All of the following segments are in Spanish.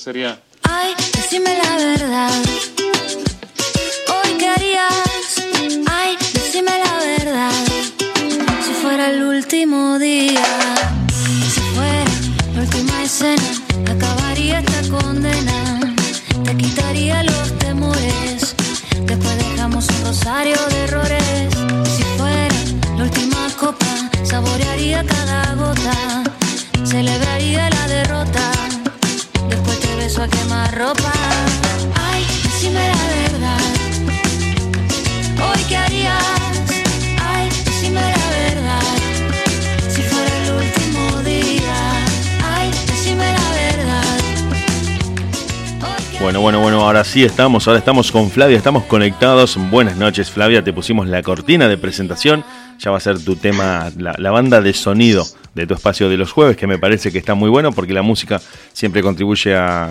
sería. Ay, decime la verdad. Hoy qué harías. Ay, decime la verdad. Si fuera el último día. Si fuera la última escena. Acabaría esta condena. Te quitaría los temores. Después dejamos un rosario de errores. Si fuera la última copa. Saborearía cada gota. Ropa. Ay, decime la verdad. Hoy qué harías. Ay, decime la verdad. Si fuera el último día. Ay, decime la verdad. Bueno, bueno, bueno, ahora sí estamos, ahora estamos con Flavia, estamos conectados. Buenas noches, Flavia, te pusimos la cortina de presentación. Ya va a ser tu tema, la banda de sonido de tu espacio de los jueves, que me parece que está muy bueno porque la música siempre contribuye a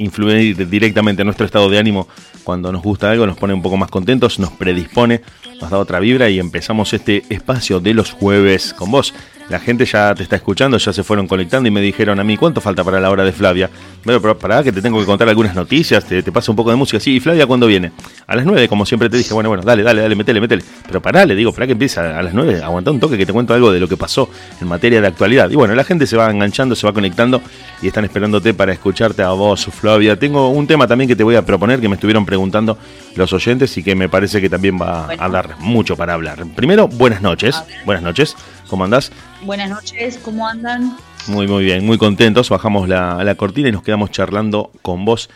influir directamente en nuestro estado de ánimo. Cuando nos gusta algo, nos pone un poco más contentos, nos predispone, nos da otra vibra y empezamos este espacio de los jueves con vos. La gente ya te está escuchando, ya se fueron conectando y me dijeron a mí, ¿cuánto falta para la hora de Flavia? Bueno, pero pará, que te tengo que contar algunas noticias, te, te paso un poco de música. Sí, ¿y Flavia cuándo viene? A las 9, como siempre te dije, bueno, bueno, dale, dale, dale, metele, metele. Pero pará, le digo, pará que empieza a las 9, aguantá un toque que te cuento algo de lo que pasó en materia de actualidad. Y bueno, la gente se va enganchando, se va conectando y están esperándote para escucharte a vos, Flavia. Tengo un tema también que te voy a proponer, que me estuvieron preguntando los oyentes y que me parece que también va a dar mucho para hablar. Primero, buenas noches. Buenas noches. ¿Cómo andás? Buenas noches, ¿cómo andan? Muy, muy bien, muy contentos. Bajamos la, la cortina y nos quedamos charlando con vos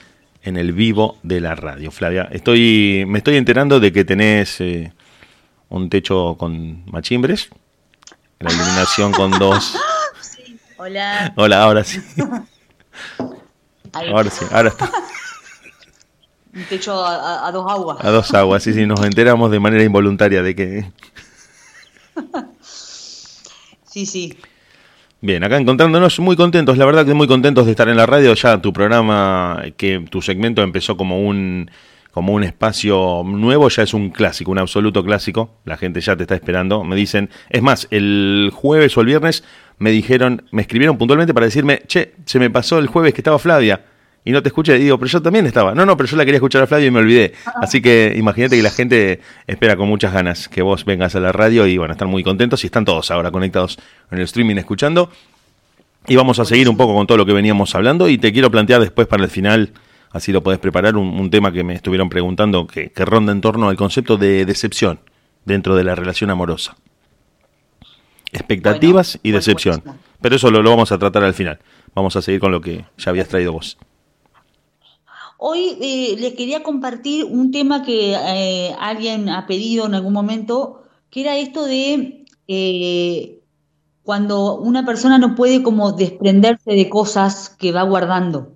en el vivo de la radio. Flavia, estoy, me estoy enterando de que tenés eh, un techo con machimbres, la iluminación con dos. Hola. Hola, ahora sí, Ahí, ahora sí, ahora está. Un techo a, a- a dos aguas. A dos aguas, sí, sí, nos enteramos de manera involuntaria de que. Sí, sí. Bien, acá encontrándonos muy contentos, la verdad que muy contentos de estar en la radio. Ya tu programa, que tu segmento empezó como un como un espacio nuevo, ya es un clásico, un absoluto clásico. La gente ya te está esperando. Me dicen, es más, el jueves o el viernes me dijeron, me escribieron puntualmente para decirme, che, se me pasó el jueves que estaba Flavia y no te escuché. Y digo, pero yo también estaba. No, no, pero yo la quería escuchar a Flavia y me olvidé. Así que imagínate que la gente espera con muchas ganas que vos vengas a la radio y bueno, están muy contentos y están todos ahora conectados en el streaming escuchando. Y vamos a seguir un poco con todo lo que veníamos hablando y te quiero plantear después para el final, así lo podés preparar, un, un tema que me estuvieron preguntando que, que ronda en torno al concepto de decepción dentro de la relación amorosa. Expectativas Bueno, y decepción. Pero eso lo, lo vamos a tratar al final. Vamos a seguir con lo que ya habías traído vos. Hoy eh, les quería compartir un tema que eh, alguien ha pedido en algún momento, que era esto de eh, cuando una persona no puede como desprenderse de cosas que va guardando.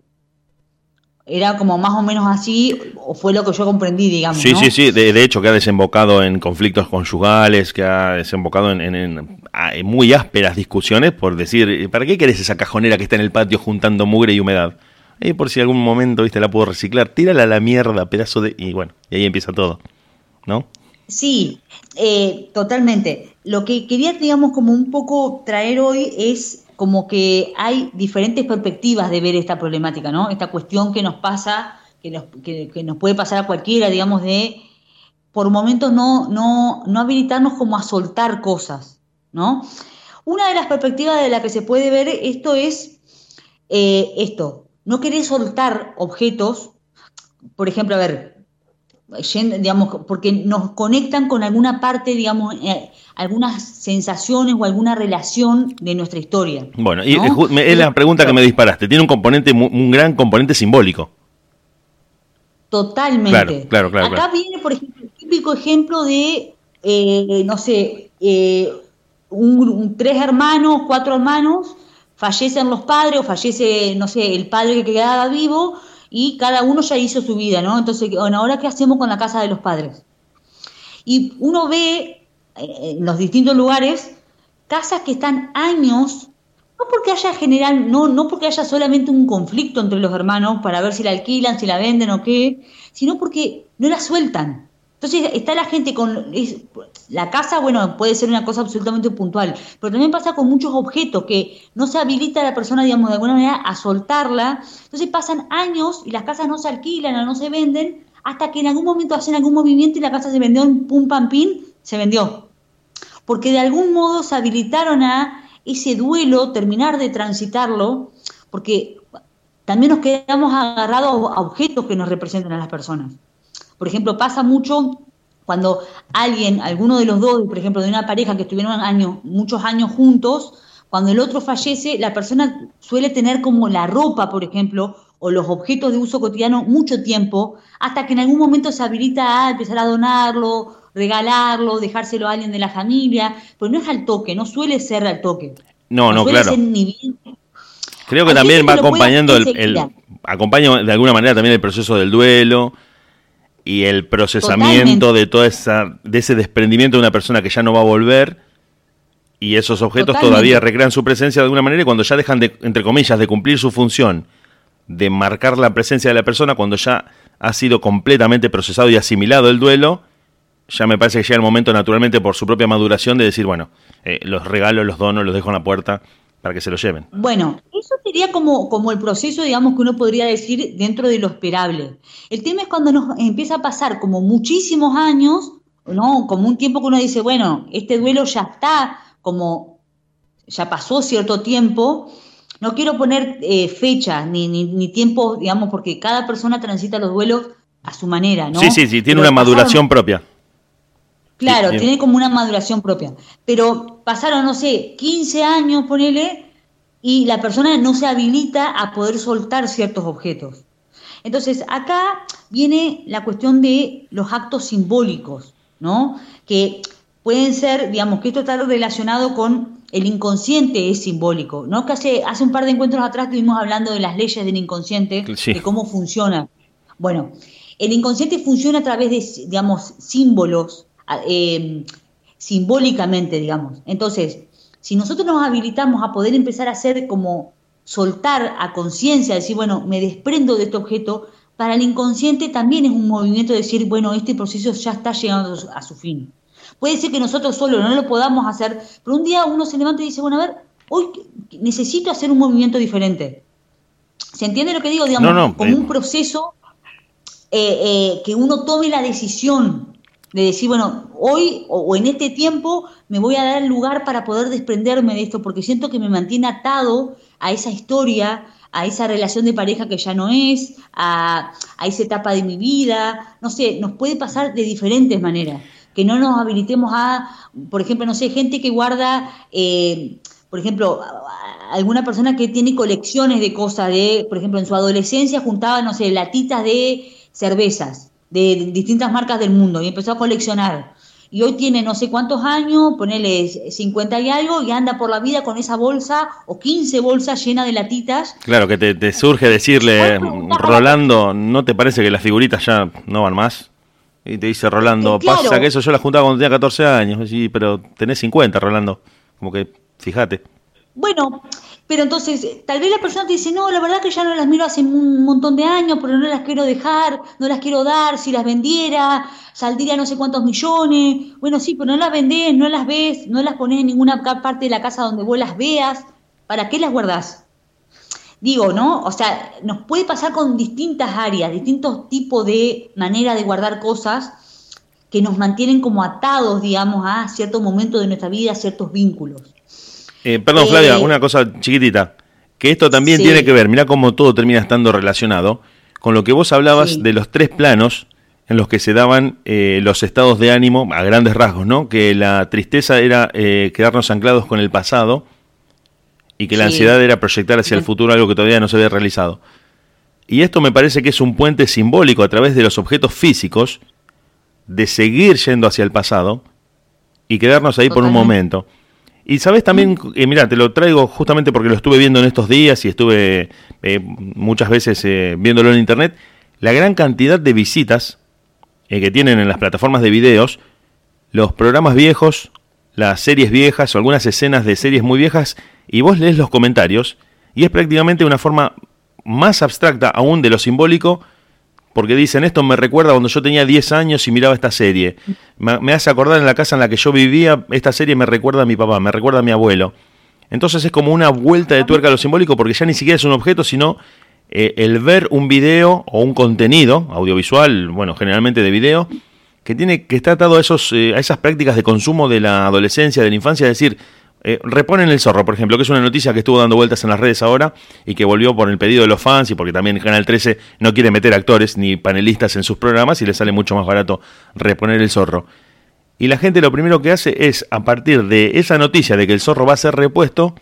Era como más o menos así, o fue lo que yo comprendí, digamos, Sí, ¿no? sí, sí. De, de hecho, que ha desembocado en conflictos conyugales, que ha desembocado en, en- en, en muy ásperas discusiones por decir, ¿para qué querés esa cajonera que está en el patio juntando mugre y humedad? Y por si algún momento, viste, la puedo reciclar, tírala a la mierda, pedazo de... Y bueno, y ahí empieza todo, ¿no? Sí, eh, totalmente. Lo que quería, digamos, como un poco traer hoy es como que hay diferentes perspectivas de ver esta problemática, ¿no? Esta cuestión que nos pasa, que nos, que, que nos puede pasar a cualquiera, digamos, de por momentos no, no, no habilitarnos como a soltar cosas, ¿no? Una de las perspectivas de la que se puede ver esto es eh, esto, no querer soltar objetos, por ejemplo, a ver, digamos, porque nos conectan con alguna parte, digamos, eh, algunas sensaciones o alguna relación de nuestra historia. Bueno, y es la pregunta que me disparaste. Tiene un componente, un gran componente simbólico. Totalmente. Claro, claro, claro, Acá claro. viene, por ejemplo, el típico ejemplo de, eh, no sé, eh, un- un- tres hermanos, cuatro hermanos, fallecen los padres o fallece, no sé, el padre que quedaba vivo y cada uno ya hizo su vida, ¿no? Entonces, bueno, ahora qué hacemos con la casa de los padres? Y uno ve eh, en los distintos lugares casas que están años, no porque haya general, no, no porque haya solamente un conflicto entre los hermanos para ver si la alquilan, si la venden o qué, sino porque no la sueltan. Entonces está la gente con... la casa, bueno, puede ser una cosa absolutamente puntual, pero también pasa con muchos objetos que no se habilita la persona, digamos, de alguna manera a soltarla. Entonces pasan años y las casas no se alquilan o no se venden hasta que en algún momento hacen algún movimiento y la casa se vendió en pum pam pin, se vendió. Porque de algún modo se habilitaron a ese duelo, terminar de transitarlo, porque también nos quedamos agarrados a objetos que nos representan a las personas. Por ejemplo, pasa mucho cuando alguien, alguno de los dos, por ejemplo, de una pareja que estuvieron años, muchos años juntos, cuando el otro fallece, la persona suele tener como la ropa, por ejemplo, o los objetos de uso cotidiano mucho tiempo, hasta que en algún momento se habilita a empezar a donarlo, regalarlo, dejárselo a alguien de la familia, pues no es al toque, no suele ser al toque. No, no, claro. Creo que también va acompañando el, el, acompaña de alguna manera también el proceso del duelo, y el procesamiento de toda esa de ese desprendimiento de una persona que ya no va a volver y esos objetos todavía recrean su presencia de alguna manera y cuando ya dejan de entre comillas de cumplir su función de marcar la presencia de la persona cuando ya ha sido completamente procesado y asimilado el duelo ya me parece que llega el momento naturalmente por su propia maduración de decir bueno eh, los regalos los dono los dejo en la puerta para que se lo lleven. Bueno, eso sería como, como el proceso, digamos, que uno podría decir dentro de lo esperable. El tema es cuando nos empieza a pasar como muchísimos años, ¿no? Como un tiempo que uno dice, bueno, este duelo ya está, como ya pasó cierto tiempo. No quiero poner eh, fecha ni, ni, tiempo, digamos, porque cada persona transita los duelos a su manera, ¿no? Sí, sí, sí, tiene una maduración propia. Claro, tiene como una maduración propia. Pero pasaron, no sé, 15 años, ponele, y la persona no se habilita a poder soltar ciertos objetos. Entonces, acá viene la cuestión de los actos simbólicos, ¿no? Que pueden ser, digamos, que esto está relacionado con el inconsciente es simbólico, ¿no? Que hace, hace un par de encuentros atrás estuvimos hablando de las leyes del inconsciente, de cómo funciona. Bueno, el inconsciente funciona a través de, digamos, símbolos eh, simbólicamente, digamos. Entonces, si nosotros nos habilitamos a poder empezar a hacer como soltar a conciencia, decir, bueno, me desprendo de este objeto, para el inconsciente también es un movimiento de decir, bueno, este proceso ya está llegando a su fin. Puede ser que nosotros solo no lo podamos hacer, pero un día uno se levanta y dice, bueno, a ver, hoy necesito hacer un movimiento diferente. ¿Se entiende lo que digo? Digamos, como eh. un proceso eh, que uno tome la decisión de decir, bueno, hoy o, en este tiempo me voy a dar lugar para poder desprenderme de esto, porque siento que me mantiene atado a esa historia, a esa relación de pareja que ya no es, a, esa etapa de mi vida, no sé, nos puede pasar de diferentes maneras, que no nos habilitemos a, por ejemplo, no sé, gente que guarda, eh, por ejemplo, alguna persona que tiene colecciones de cosas, de, por ejemplo, en su adolescencia juntaba, no sé, latitas de cervezas de distintas marcas del mundo y empezó a coleccionar. Y hoy tiene no sé cuántos años, ponele 50 y algo, y anda por la vida con esa bolsa o 15 bolsas llenas de latitas. Claro, que te, surge decirle, Rolando, ¿no te parece que las figuritas ya no van más? Y te dice Rolando, pasa que eso yo las juntaba cuando tenía 14 años. Sí, pero tenés 50, Rolando. Como que, fíjate. Bueno, pero entonces, tal vez la persona te dice, no, la verdad que ya no las miro hace un montón de años, pero no las quiero dejar, no las quiero dar, si las vendiera, saldría no sé cuántos millones. Bueno, sí, pero no las vendés, no las ves, no las pones en ninguna parte de la casa donde vos las veas. ¿Para qué las guardás? Digo, ¿no? O sea, nos puede pasar con distintas áreas, distintos tipos de manera de guardar cosas que nos mantienen como atados, digamos, a cierto momento de nuestra vida, a ciertos vínculos. Eh, perdón, Flavia, eh, una cosa chiquitita. Que esto también tiene que ver, mira cómo todo termina estando relacionado con lo que vos hablabas de los tres planos en los que se daban eh, los estados de ánimo a grandes rasgos, ¿no? Que la tristeza era quedarnos anclados con el pasado y que la ansiedad era proyectar hacia el futuro algo que todavía no se había realizado. Y esto me parece que es un puente simbólico a través de los objetos físicos de seguir yendo hacia el pasado y quedarnos ahí por un momento. Y sabes también, eh, mira, te lo traigo justamente porque lo estuve viendo en estos días y estuve eh, muchas veces eh, viéndolo en internet, la gran cantidad de visitas que tienen en las plataformas de videos, los programas viejos, las series viejas o algunas escenas de series muy viejas, y vos lees los comentarios, y es prácticamente una forma más abstracta aún de lo simbólico porque dicen esto me recuerda cuando yo tenía 10 años y miraba esta serie. Me, hace acordar en la casa en la que yo vivía, esta serie me recuerda a mi papá, me recuerda a mi abuelo. Entonces es como una vuelta de tuerca a lo simbólico porque ya ni siquiera es un objeto, sino eh, el ver un video o un contenido audiovisual, bueno, generalmente de video, que tiene que está atado a, esos, eh, a esas prácticas de consumo de la adolescencia, de la infancia, es decir, eh, reponen el zorro, por ejemplo, que es una noticia que estuvo dando vueltas en las redes ahora y que volvió por el pedido de los fans y porque también Canal 13 no quiere meter actores ni panelistas en sus programas y le sale mucho más barato reponer el zorro. Y la gente lo primero que hace es, a partir de esa noticia de que el zorro va a ser repuesto,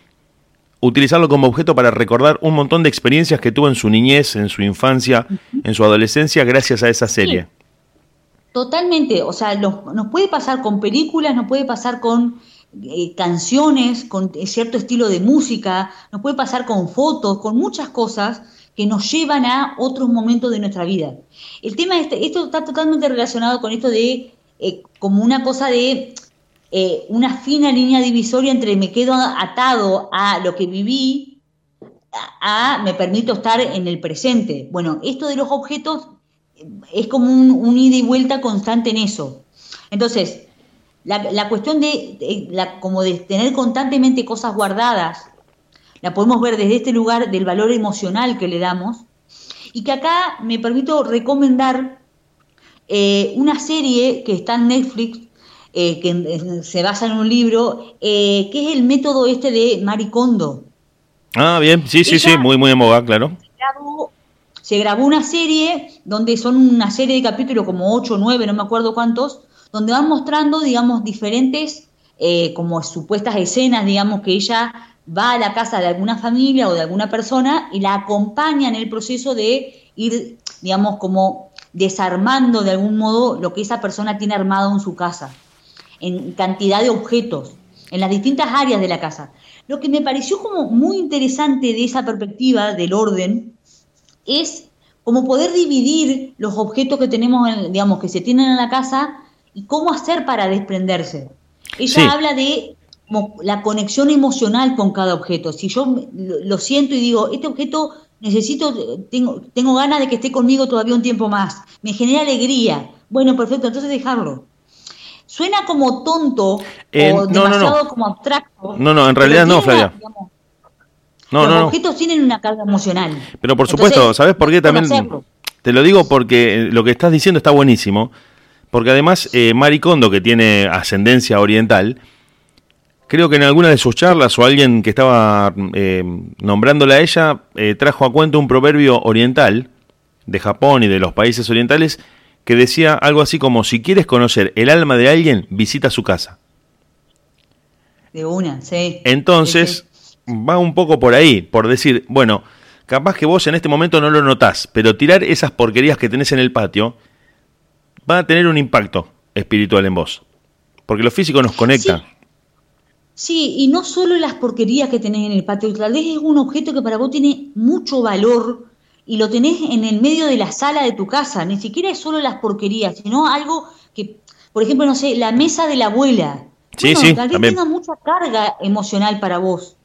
utilizarlo como objeto para recordar un montón de experiencias que tuvo en su niñez, en su infancia, en su adolescencia, gracias a esa serie. totalmente, o sea, nos puede pasar con películas, nos puede pasar con eh, canciones, con cierto estilo de música, nos puede pasar con fotos, con muchas cosas que nos llevan a otros momentos de nuestra vida. El tema, esto está totalmente relacionado con esto de eh, como una cosa de eh, una fina línea divisoria entre me quedo atado a lo que viví, a, me permito estar en el presente. Bueno, esto de los objetos es como un ida y vuelta constante en eso. Entonces, la, cuestión de, la, como de tener constantemente cosas guardadas, la podemos ver desde este lugar del valor emocional que le damos, y que acá me permito recomendar eh, una serie que está en Netflix, eh, que se basa en un libro, eh, que es el método este de Maricondo. Ah, bien, sí, sí, sí, muy, muy de moda, claro. Se grabó, una serie donde son una serie de capítulos, como 8 o 9, no me acuerdo cuántos, donde van mostrando, digamos, diferentes eh, como supuestas escenas, digamos, que ella va a la casa de alguna familia o de alguna persona y la acompaña en el proceso de ir, digamos, como desarmando de algún modo lo que esa persona tiene armado en su casa, en cantidad de objetos, en las distintas áreas de la casa. Lo que me pareció como muy interesante de esa perspectiva del orden es como poder dividir los objetos que tenemos, digamos, que se tienen en la casa y cómo hacer para desprenderse. Ella habla de la conexión emocional con cada objeto. Si yo lo siento y digo, este objeto necesito, tengo, tengo ganas de que esté conmigo todavía un tiempo más, me genera alegría. Bueno, perfecto, entonces dejarlo. Suena como tonto eh, o demasiado como abstracto. No, no, en realidad no, Flavia. no, los objetos tienen una carga emocional. Pero por supuesto, ¿sabes por qué también? Te lo digo porque lo que estás diciendo está buenísimo. Porque además, eh, Kondo, que tiene ascendencia oriental, creo que en alguna de sus charlas o alguien que estaba eh, nombrándola a ella, eh, trajo a cuenta un proverbio oriental de Japón y de los países orientales que decía algo así como, si quieres conocer el alma de alguien, visita su casa. De una, sí. Entonces, va un poco por ahí, por decir, bueno, capaz que vos en este momento no lo notás, pero tirar esas porquerías que tenés en el patio va a tener un impacto espiritual en vos. Porque lo físico nos conecta. Sí. y no solo las porquerías que tenés en el patio, tal vez es un objeto que para vos tiene mucho valor y lo tenés en el medio de la sala de tu casa. Ni siquiera es solo las porquerías, sino algo que, por ejemplo, no sé, la mesa de la abuela. Sí, sí, tal vez tenga mucha carga emocional para vos.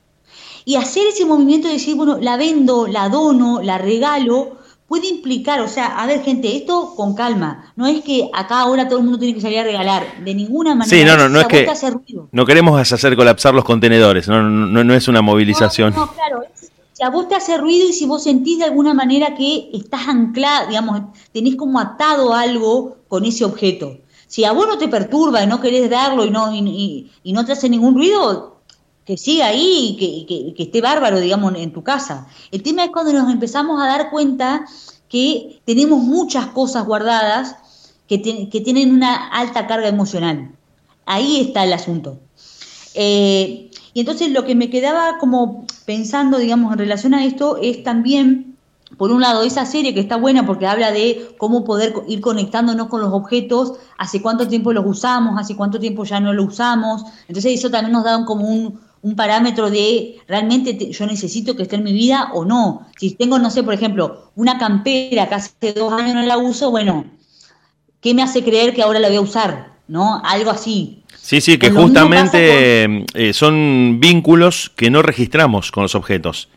Y hacer ese movimiento de decir, bueno, la vendo, la dono, la regalo, puede implicar, o sea, a ver gente, esto con calma, no es que acá ahora todo el mundo tiene que salir a regalar, de ninguna manera. Sí, no, no, no es que no queremos hacer colapsar los contenedores, no, no, no es una movilización. No, claro, si a vos te hace ruido y si vos sentís de alguna manera que estás anclado, digamos, tenés como atado algo con ese objeto. Si a vos no te perturba y no querés darlo y no, y, y no te hace ningún ruido, que siga ahí y que, que, esté bárbaro, digamos, en tu casa. El tema es cuando nos empezamos a dar cuenta que tenemos muchas cosas guardadas que, que tienen una alta carga emocional. Ahí está el asunto. Eh, y entonces lo que me quedaba como pensando, digamos, en relación a esto es también, por un lado, esa serie que está buena porque habla de cómo poder ir conectándonos con los objetos, hace cuánto tiempo los usamos, hace cuánto tiempo ya no los usamos. Entonces eso también nos da como un, un parámetro de realmente yo necesito que esté en mi vida o no. Si tengo, no sé, por ejemplo, una campera que hace dos años no la uso, bueno, ¿qué me hace creer que ahora la voy a usar? ¿No? Algo así. Sí, sí, que justamente eh, son vínculos que no registramos con los objetos.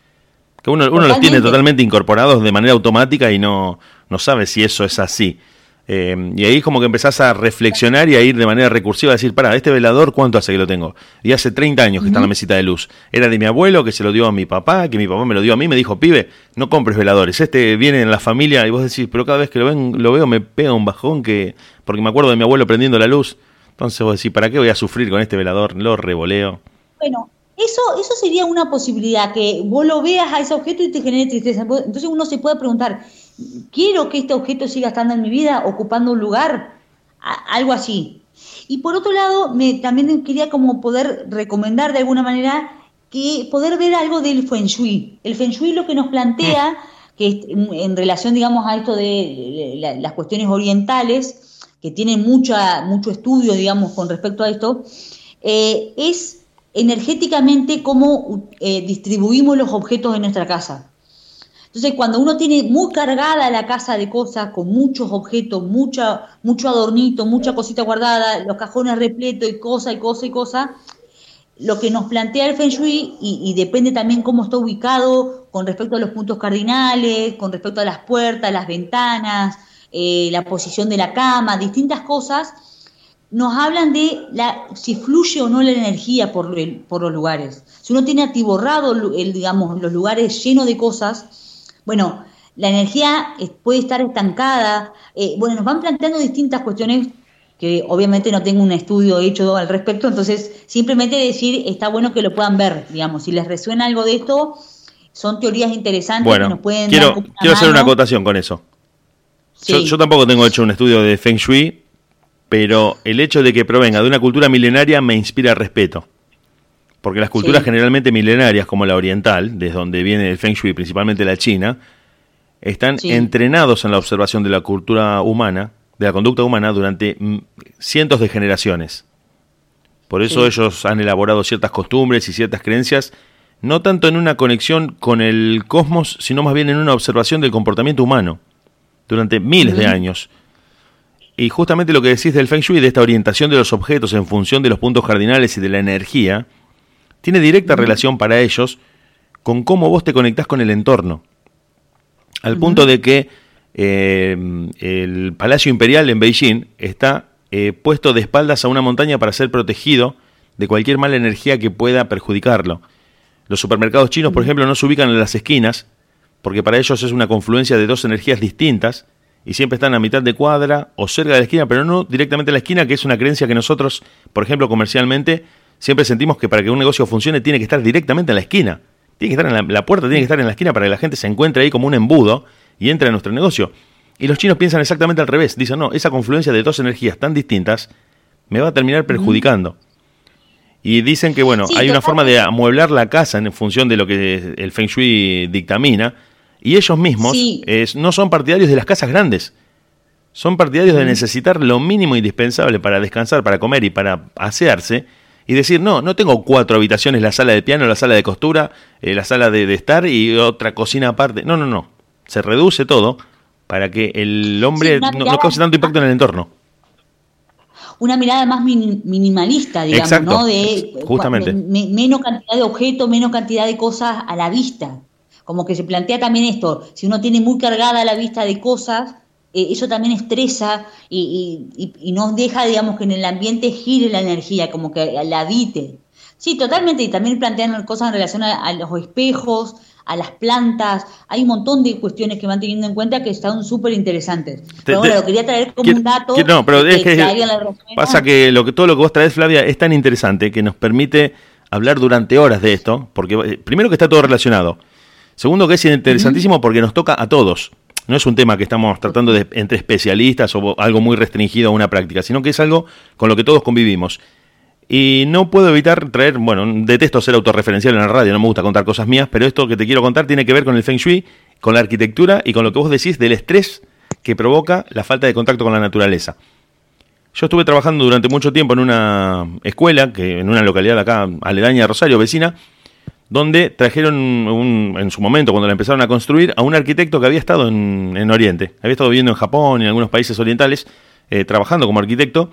Que uno, uno los tiene totalmente incorporados de manera automática y no, no sabe si eso es así. Eh, y ahí como que empezás a reflexionar y a ir de manera recursiva a decir, para, este velador, ¿cuánto hace que lo tengo? Y hace 30 años que está en la mesita de luz. Era de mi abuelo, que se lo dio a mi papá, que mi papá me lo dio a mí, me dijo, pibe, no compres veladores. Este viene en la familia y vos decís, pero cada vez que lo, ven, lo veo me pega un bajón que, porque me acuerdo de mi abuelo prendiendo la luz. Entonces vos decís, ¿para qué voy a sufrir con este velador? Lo revoleo. Bueno, eso, eso sería una posibilidad, que vos lo veas a ese objeto y te genere tristeza. Entonces uno se puede preguntar, quiero que este objeto siga estando en mi vida, ocupando un lugar, algo así. Y por otro lado, me, también quería como poder recomendar de alguna manera que poder ver algo del Feng Shui. El Feng Shui lo que nos plantea, mm. que en relación, digamos, a esto de las cuestiones orientales, que tienen mucha, mucho estudio, digamos, con respecto a esto, eh, es energéticamente cómo eh, distribuimos los objetos en nuestra casa. Entonces, cuando uno tiene muy cargada la casa de cosas, con muchos objetos, mucha, mucho adornito, mucha cosita guardada, los cajones repletos y cosa y cosa y cosa, lo que nos plantea el Feng Shui, y, depende también cómo está ubicado con respecto a los puntos cardinales, con respecto a las puertas, las ventanas, eh, la posición de la cama, distintas cosas, nos hablan de la, si fluye o no la energía por, por los lugares. Si uno tiene atiborrado el, digamos, los lugares llenos de cosas, bueno, la energía puede estar estancada. Eh, bueno, nos van planteando distintas cuestiones que obviamente no tengo un estudio hecho al respecto, entonces simplemente decir, está bueno que lo puedan ver, digamos, si les resuena algo de esto, son teorías interesantes que nos pueden quiero, quiero hacer una acotación con eso. Yo, yo, tampoco tengo hecho un estudio de Feng Shui, pero el hecho de que provenga de una cultura milenaria me inspira respeto. Porque las culturas generalmente milenarias, como la oriental, desde donde viene el Feng Shui, principalmente la China, están entrenados en la observación de la cultura humana, de la conducta humana, durante mm, cientos de generaciones. Por eso ellos han elaborado ciertas costumbres y ciertas creencias, no tanto en una conexión con el cosmos, sino más bien en una observación del comportamiento humano, durante miles de años. Y justamente lo que decís del Feng Shui, de esta orientación de los objetos en función de los puntos cardinales y de la energía, tiene directa relación para ellos con cómo vos te conectás con el entorno. Al punto de que eh, el Palacio Imperial en Beijing está eh, puesto de espaldas a una montaña para ser protegido de cualquier mala energía que pueda perjudicarlo. Los supermercados chinos, por ejemplo, no se ubican en las esquinas, porque para ellos es una confluencia de dos energías distintas, y siempre están a mitad de cuadra o cerca de la esquina, pero no directamente en la esquina, que es una creencia que nosotros, por ejemplo, comercialmente, Siempre sentimos que para que un negocio funcione tiene que estar directamente en la esquina. Tiene que estar en la, puerta, tiene que estar en la esquina para que la gente se encuentre ahí como un embudo y entre a nuestro negocio. Y los chinos piensan exactamente al revés. Dicen, no, esa confluencia de dos energías tan distintas me va a terminar perjudicando. Y dicen que, bueno, hay una forma de amueblar la casa en función de lo que el Feng Shui dictamina. Y ellos mismos no son partidarios de las casas grandes. Son partidarios de necesitar lo mínimo indispensable para descansar, para comer y para asearse y decir, no, no tengo cuatro habitaciones, la sala de piano, la sala de costura, eh, la sala de, estar y otra cocina aparte. No, no, no. Se reduce todo para que el hombre no, cause tanto impacto en el entorno. Una mirada más minimalista, digamos, ¿no? De, justamente. menos cantidad de objetos, menos cantidad de cosas a la vista. Como que se plantea también esto, si uno tiene muy cargada la vista de cosas, eh, eso también estresa y, y, nos deja, digamos, que en el ambiente gire la energía, como que la habite. Sí, totalmente, y también plantean cosas en relación a, los espejos, a las plantas, hay un montón de cuestiones que van teniendo en cuenta que están súper interesantes. Pero bueno, lo quería traer como un dato. no, pero es que, pasa que, lo que todo lo que vos traes, Flavia, es tan interesante que nos permite hablar durante horas de esto, porque eh, primero que está todo relacionado, segundo que es interesantísimo porque nos toca a todos no es un tema que estamos tratando de, entre especialistas o algo muy restringido a una práctica, sino que es algo con lo que todos convivimos. Y no puedo evitar traer, bueno, detesto ser autorreferencial en la radio, no me gusta contar cosas mías, pero esto que te quiero contar tiene que ver con el Feng Shui, con la arquitectura y con lo que vos decís del estrés que provoca la falta de contacto con la naturaleza. Yo estuve trabajando durante mucho tiempo en una escuela, que en una localidad acá aledaña a Rosario, vecina, donde trajeron en su momento, cuando la empezaron a construir, a un arquitecto que había estado en, Oriente, había estado viviendo en Japón y en algunos países orientales, eh, trabajando como arquitecto,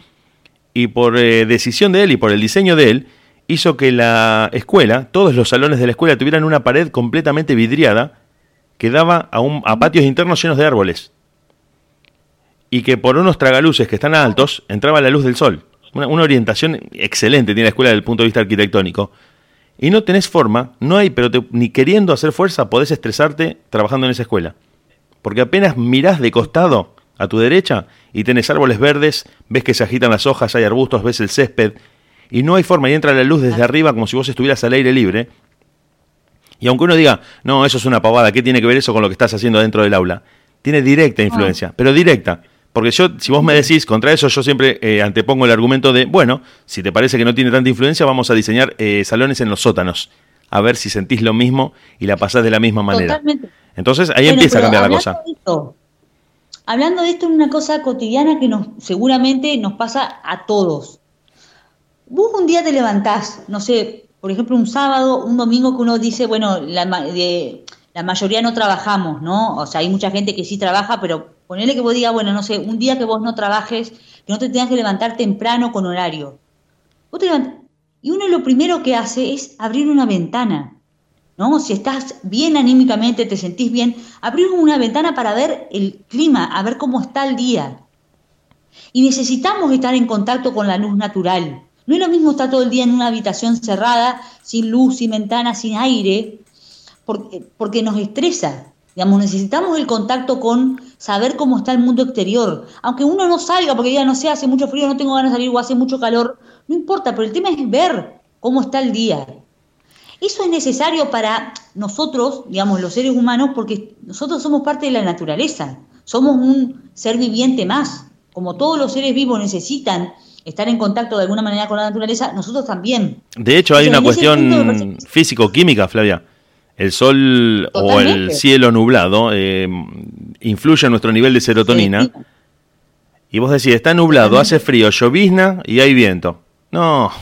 y por eh, decisión de él y por el diseño de él, hizo que la escuela, todos los salones de la escuela tuvieran una pared completamente vidriada que daba a, un, a patios internos llenos de árboles. y que por unos tragaluces que están altos entraba la luz del sol. Una, una orientación excelente tiene la escuela desde el punto de vista arquitectónico. Y no tenés forma, no hay, pero te- ni queriendo hacer fuerza podés estresarte trabajando en esa escuela. Porque apenas mirás de costado a tu derecha y tenés árboles verdes, ves que se agitan las hojas, hay arbustos, ves el césped, y no hay forma, y entra la luz desde arriba como si vos estuvieras al aire libre. Y aunque uno diga, no, eso es una pavada, ¿qué tiene que ver eso con lo que estás haciendo dentro del aula? Tiene directa influencia, pero directa. Porque yo, si vos me decís contra eso, yo siempre eh, antepongo el argumento de, bueno, si te parece que no tiene tanta influencia, vamos a diseñar eh, salones en los sótanos. A ver si sentís lo mismo y la pasás de la misma manera. Totalmente. Entonces ahí Bueno, empieza a cambiar la hablando cosa. de esto, hablando de esto, es una cosa cotidiana que nos seguramente nos pasa a todos. Vos un día te levantás, no sé, por ejemplo, un sábado, un domingo que uno dice, bueno, la, de- la mayoría no trabajamos, ¿no? O sea, hay mucha gente que sí trabaja, pero ponele que vos digas, bueno, no sé, un día que vos no trabajes, que no te tengas que levantar temprano con horario. Vos te y uno lo primero que hace es abrir una ventana. ¿no? Si estás bien anímicamente, te sentís bien, abrir una ventana para ver el clima, a ver cómo está el día. Y necesitamos estar en contacto con la luz natural. No es lo mismo estar todo el día en una habitación cerrada, sin luz, sin ventana, sin aire, porque, porque nos estresa. Digamos, necesitamos el contacto con saber cómo está el mundo exterior. Aunque uno no salga porque diga, no sé, hace mucho frío, no tengo ganas de salir o hace mucho calor, no importa, pero el tema es ver cómo está el día. Eso es necesario para nosotros, digamos, los seres humanos, porque nosotros somos parte de la naturaleza, somos un ser viviente más. Como todos los seres vivos necesitan estar en contacto de alguna manera con la naturaleza, nosotros también. De hecho, hay una cuestión parece- físico-química, Flavia. El sol o el cielo nublado eh, influye en nuestro nivel de serotonina. Sí, Y vos decís, está nublado, hace frío, llovizna y hay viento. No,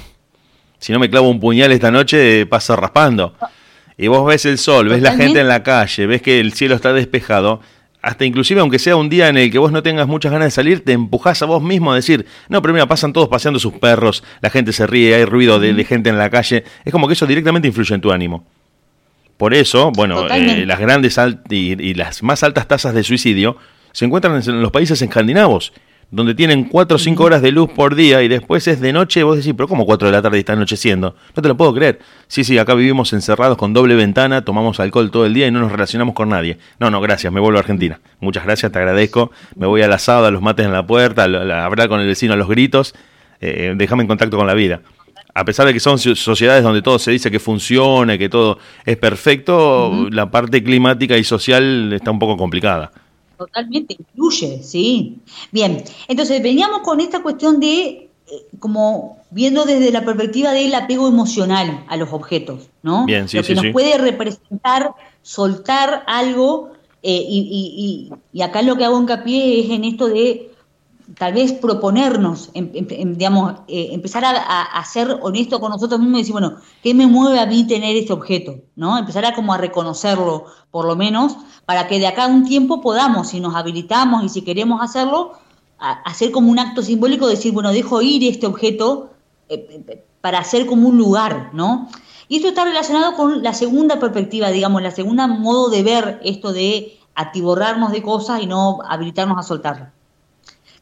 si no me clavo un puñal esta noche, paso raspando. Y vos ves el sol, ves la gente en la calle, ves que el cielo está despejado. Hasta inclusive, aunque sea un día en el que vos no tengas muchas ganas de salir, te empujás a vos mismo a decir, no, pero mira, pasan todos paseando sus perros, la gente se ríe, hay ruido de, de gente en la calle. Es como que eso directamente influye en tu ánimo. Por eso, bueno, eh, las grandes y, y las más altas tasas de suicidio se encuentran en, los países escandinavos, donde tienen 4 o 5 horas de luz por día y después es de noche. Vos decís, pero ¿cómo 4 de la tarde y está anocheciendo? No te lo puedo creer. Sí, sí, acá vivimos encerrados con doble ventana, tomamos alcohol todo el día y no nos relacionamos con nadie. No, no, gracias, me vuelvo a Argentina. Muchas gracias, te agradezco. Me voy al asado, a los mates en la puerta, a, a hablar con el vecino a los gritos. Eh, déjame en contacto con la vida. A pesar de que son so- sociedades donde todo se dice que funciona, que todo es perfecto, la parte climática y social está un poco complicada. Totalmente, influye, sí. Bien, entonces veníamos con esta cuestión de, eh, como viendo desde la perspectiva del apego emocional a los objetos, ¿no? Bien, sí, Lo que sí, nos sí. puede representar, soltar algo, eh, y, y- y- y acá lo que hago hincapié es en esto de tal vez proponernos, em- em- em- digamos, eh, empezar a, a- ser honesto con nosotros mismos y decir, bueno, ¿qué me mueve a mí tener este objeto? ¿No? Empezar a como a reconocerlo, por lo menos, para que de acá a un tiempo podamos, si nos habilitamos y si queremos hacerlo, hacer como un acto simbólico, decir, bueno, dejo ir este objeto eh, eh, para hacer como un lugar, ¿no? Y esto está relacionado con la segunda perspectiva, digamos, la segunda modo de ver esto de atiborrarnos de cosas y no habilitarnos a soltarlas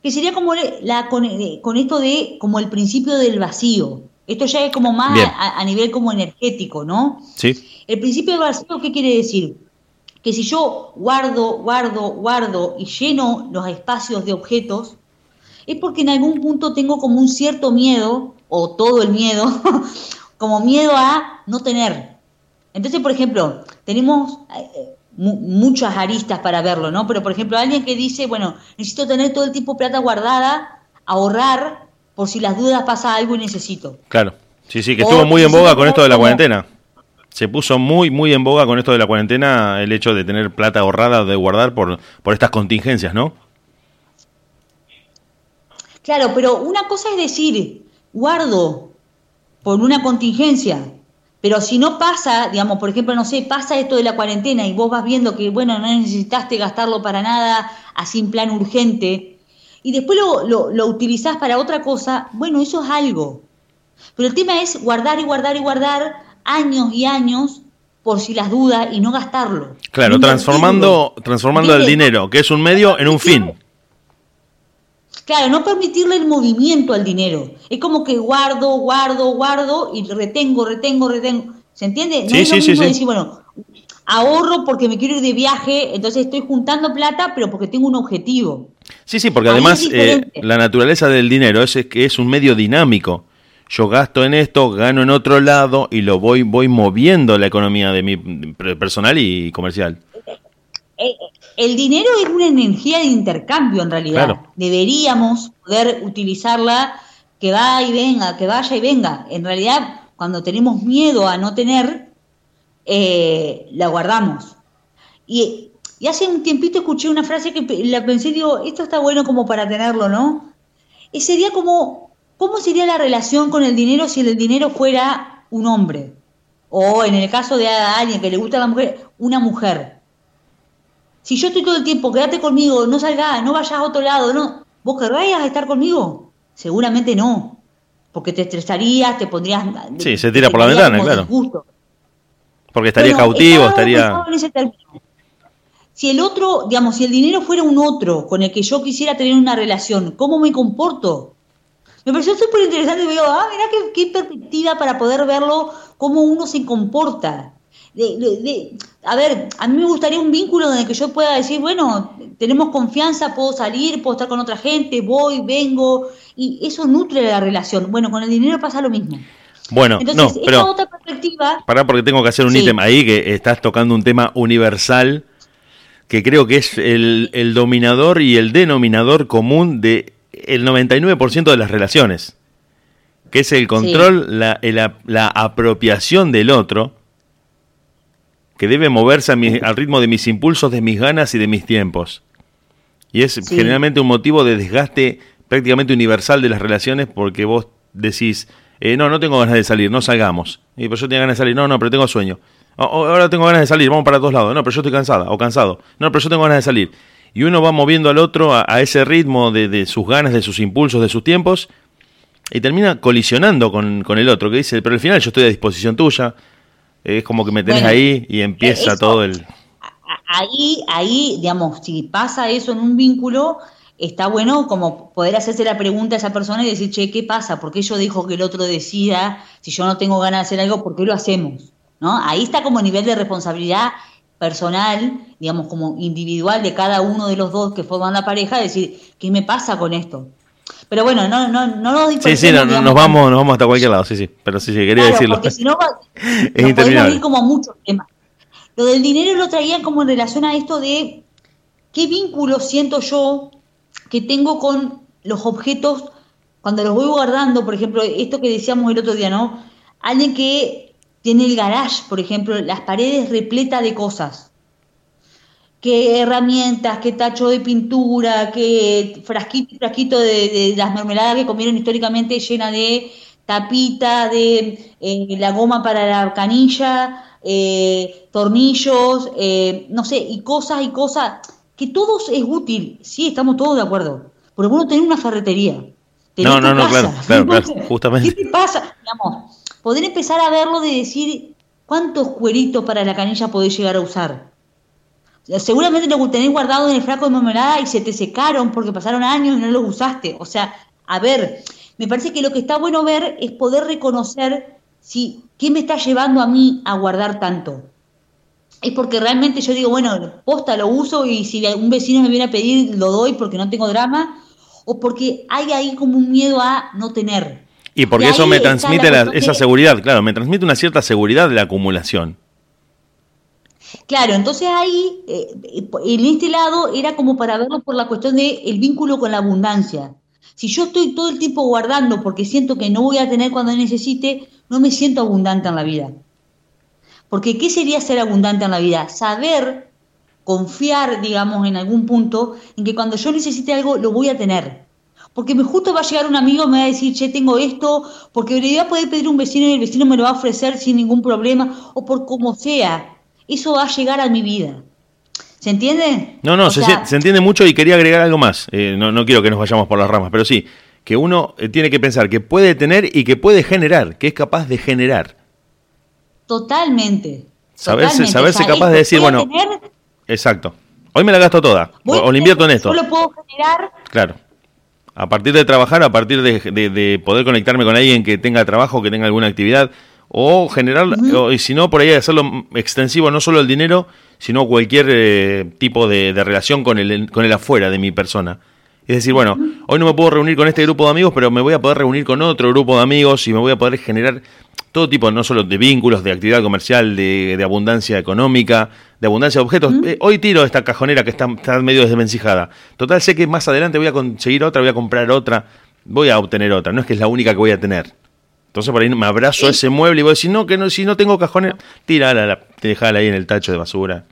que sería como la, con, eh, con esto de como el principio del vacío. Esto ya es como más a, a nivel como energético, ¿no? ¿Sí? El principio del vacío, ¿qué quiere decir? Que si yo guardo, guardo, guardo y lleno los espacios de objetos, es porque en algún punto tengo como un cierto miedo, o todo el miedo, como miedo a no tener. Entonces, por ejemplo, tenemos eh, mu- muchas aristas para verlo, ¿no? Pero, por ejemplo, alguien que dice, bueno, necesito tener todo el tiempo plata guardada, ahorrar, por si las dudas pasa algo y necesito. Claro. Sí, sí, que O estuvo muy en boga con esto de la cuarentena. Se puso muy, muy en boga con esto de la cuarentena el hecho de tener plata ahorrada, de guardar por, por estas contingencias, ¿no? Claro, pero una cosa es decir, guardo por una contingencia, pero si no pasa, digamos, por ejemplo, no sé, pasa esto de la cuarentena y vos vas viendo que, bueno, no necesitaste gastarlo para nada, así en plan urgente, y después lo, lo, lo utilizás para otra cosa, bueno, eso es algo. Pero el tema es guardar y guardar y guardar años y años por si las dudas y no gastarlo. Claro, No transformando, transformando el dinero, que es un medio, en un fin. Claro, no permitirle el movimiento al dinero. Es como que guardo, guardo, guardo y retengo, retengo, retengo. ¿Se entiende? No Sí, es lo sí, mismo sí. decir, bueno, ahorro porque me quiero ir de viaje, entonces estoy juntando plata, pero porque tengo un objetivo. Sí, sí, porque Ahí además eh, la naturaleza del dinero es, es que es un medio dinámico. Yo gasto en esto, gano en otro lado y lo voy voy moviendo la economía de mi personal y comercial. El dinero es una energía de intercambio en realidad. Claro. Deberíamos poder utilizarla que va y venga, que vaya y venga. En realidad, cuando tenemos miedo a no tener, eh, la guardamos. Y, y hace un tiempito escuché una frase que la pensé y digo, esto está bueno como para tenerlo, ¿no? Y sería como, ¿cómo sería la relación con el dinero si el dinero fuera un hombre? O en el caso de alguien que le gusta a la mujer, una mujer. Si yo estoy todo el tiempo, quédate conmigo, no salgas, no vayas a otro lado, no. ¿Vos querrías estar conmigo? Seguramente no. Porque te estresarías, te pondrías. Sí, se tira por la ventana, claro. disgusto. Porque estaría Bueno, cautivo, estaría... Si el otro, digamos, si el dinero fuera un otro con el que yo quisiera tener una relación, ¿cómo me comporto? Me pareció súper interesante y digo, ah, mirá qué, qué perspectiva para poder verlo, cómo uno se comporta. De- de- de- a ver, a mí me gustaría un vínculo el que yo pueda decir, bueno, tenemos confianza, puedo salir, puedo estar con otra gente, voy, vengo, y eso nutre la relación. Bueno, con el dinero pasa lo mismo. Bueno, Entonces, no, pero otra perspectiva pará porque tengo que hacer un Sí. ítem ahí que estás tocando un tema universal que creo que es el, el dominador y el denominador común de el 99% de las relaciones, que es el control, la, el- la apropiación del otro, que debe moverse a mi- al ritmo de mis impulsos, de mis ganas y de mis tiempos. Y es Sí. generalmente un motivo de desgaste prácticamente universal de las relaciones porque vos decís, eh, no, no tengo ganas de salir, no salgamos. Y pero yo tenía ganas de salir, no, no, pero tengo sueño. O- o- ahora tengo ganas de salir, vamos para todos lados. No, pero yo estoy cansada o cansado. No, pero yo tengo ganas de salir. Y uno va moviendo al otro a, a ese ritmo de, de sus ganas, de sus impulsos, de sus tiempos, y termina colisionando con, con el otro, que dice, pero al final yo estoy a disposición tuya. Es como que me tenés Bueno, ahí y empieza eso- todo el... ahí, ahí, digamos, si pasa eso en un vínculo, está bueno como poder hacerse la pregunta a esa persona y decir, che, ¿qué pasa? ¿Por qué yo dejo que el otro decida? Si yo no tengo ganas de hacer algo, ¿por qué lo hacemos? ¿No? Ahí está como nivel de responsabilidad personal, digamos, como individual de cada uno de los dos que forman la pareja, decir, ¿qué me pasa con esto? Pero bueno, no, no, no nos Sí, sí, no- nos vamos, nos vamos hasta cualquier lado, sí, sí. Pero sí, sí, quería Claro, decirlo. porque si no Es podemos ir como a muchos temas. Lo del dinero lo traían como en relación a esto de qué vínculo siento yo que tengo con los objetos cuando los voy guardando, por ejemplo, esto que decíamos el otro día, ¿no? Alguien que tiene el garage, por ejemplo, las paredes repletas de cosas. Qué herramientas, qué tacho de pintura, qué frasquito, frasquito de, de las mermeladas que comieron históricamente llena de tapita, de eh, la goma para la canilla, eh, tornillos, eh, no sé, y cosas y cosas, que todo es útil, sí, estamos todos de acuerdo, pero vos no tenés una ferretería. No, no, no, claro, claro, justamente. ¿Qué te pasa? Digamos, poder empezar a verlo de decir cuántos cueritos para la canilla podés llegar a usar. Seguramente lo tenés guardado en el frasco de mermelada y se te secaron porque pasaron años y no los usaste. O sea, a ver, me parece que lo que está bueno ver es poder reconocer si qué me está llevando a mí a guardar tanto. Es porque realmente yo digo, bueno, posta lo uso y si un vecino me viene a pedir, lo doy porque no tengo drama, o porque hay ahí como un miedo a no tener. Y porque Y eso me transmite la esa seguridad, claro, me transmite una cierta seguridad de la acumulación. Claro, entonces ahí, eh, en este lado, era como para verlo por la cuestión del el vínculo con la abundancia. Si yo estoy todo el tiempo guardando porque siento que no voy a tener cuando necesite, no me siento abundante en la vida. Porque ¿qué sería ser abundante en la vida? Saber, confiar, digamos, en algún punto, en que cuando yo necesite algo, lo voy a tener. Porque me justo va a llegar un amigo y me va a decir, che, tengo esto, porque le voy a poder pedir un vecino y el vecino me lo va a ofrecer sin ningún problema, o por como sea. Eso va a llegar a mi vida. ¿Se entiende? No, no, se, sea, se entiende mucho y quería agregar algo más. Eh, no, no quiero que nos vayamos por las ramas, pero sí, que uno eh, tiene que pensar que puede tener y que puede generar, que es capaz de generar. Totalmente. Saberse- totalmente. saberse capaz de decir, bueno, tener, Exacto. Hoy me la gasto toda, voy o, a o le invierto en esto. Puedo generar Claro. A partir de trabajar, a partir de, de, poder conectarme con alguien que tenga trabajo, que tenga alguna actividad, o generar, y si no, por ahí hacerlo extensivo, no solo el dinero, sino cualquier eh, tipo de, de, relación con el, con el afuera de mi persona. Es decir, bueno, hoy no me puedo reunir con este grupo de amigos, pero me voy a poder reunir con otro grupo de amigos y me voy a poder generar todo tipo, no solo de vínculos, de actividad comercial, de, abundancia económica, de abundancia de objetos. Eh, hoy tiro esta cajonera que está, medio desvencijada. Total, sé que más adelante voy a conseguir otra, voy a comprar otra, voy a obtener otra. No es que es la única que voy a tener. Entonces por ahí me abrazo a ese mueble y voy a decir, no, que no, si no tengo cajonera, tírala, dejala ahí en el tacho de basura.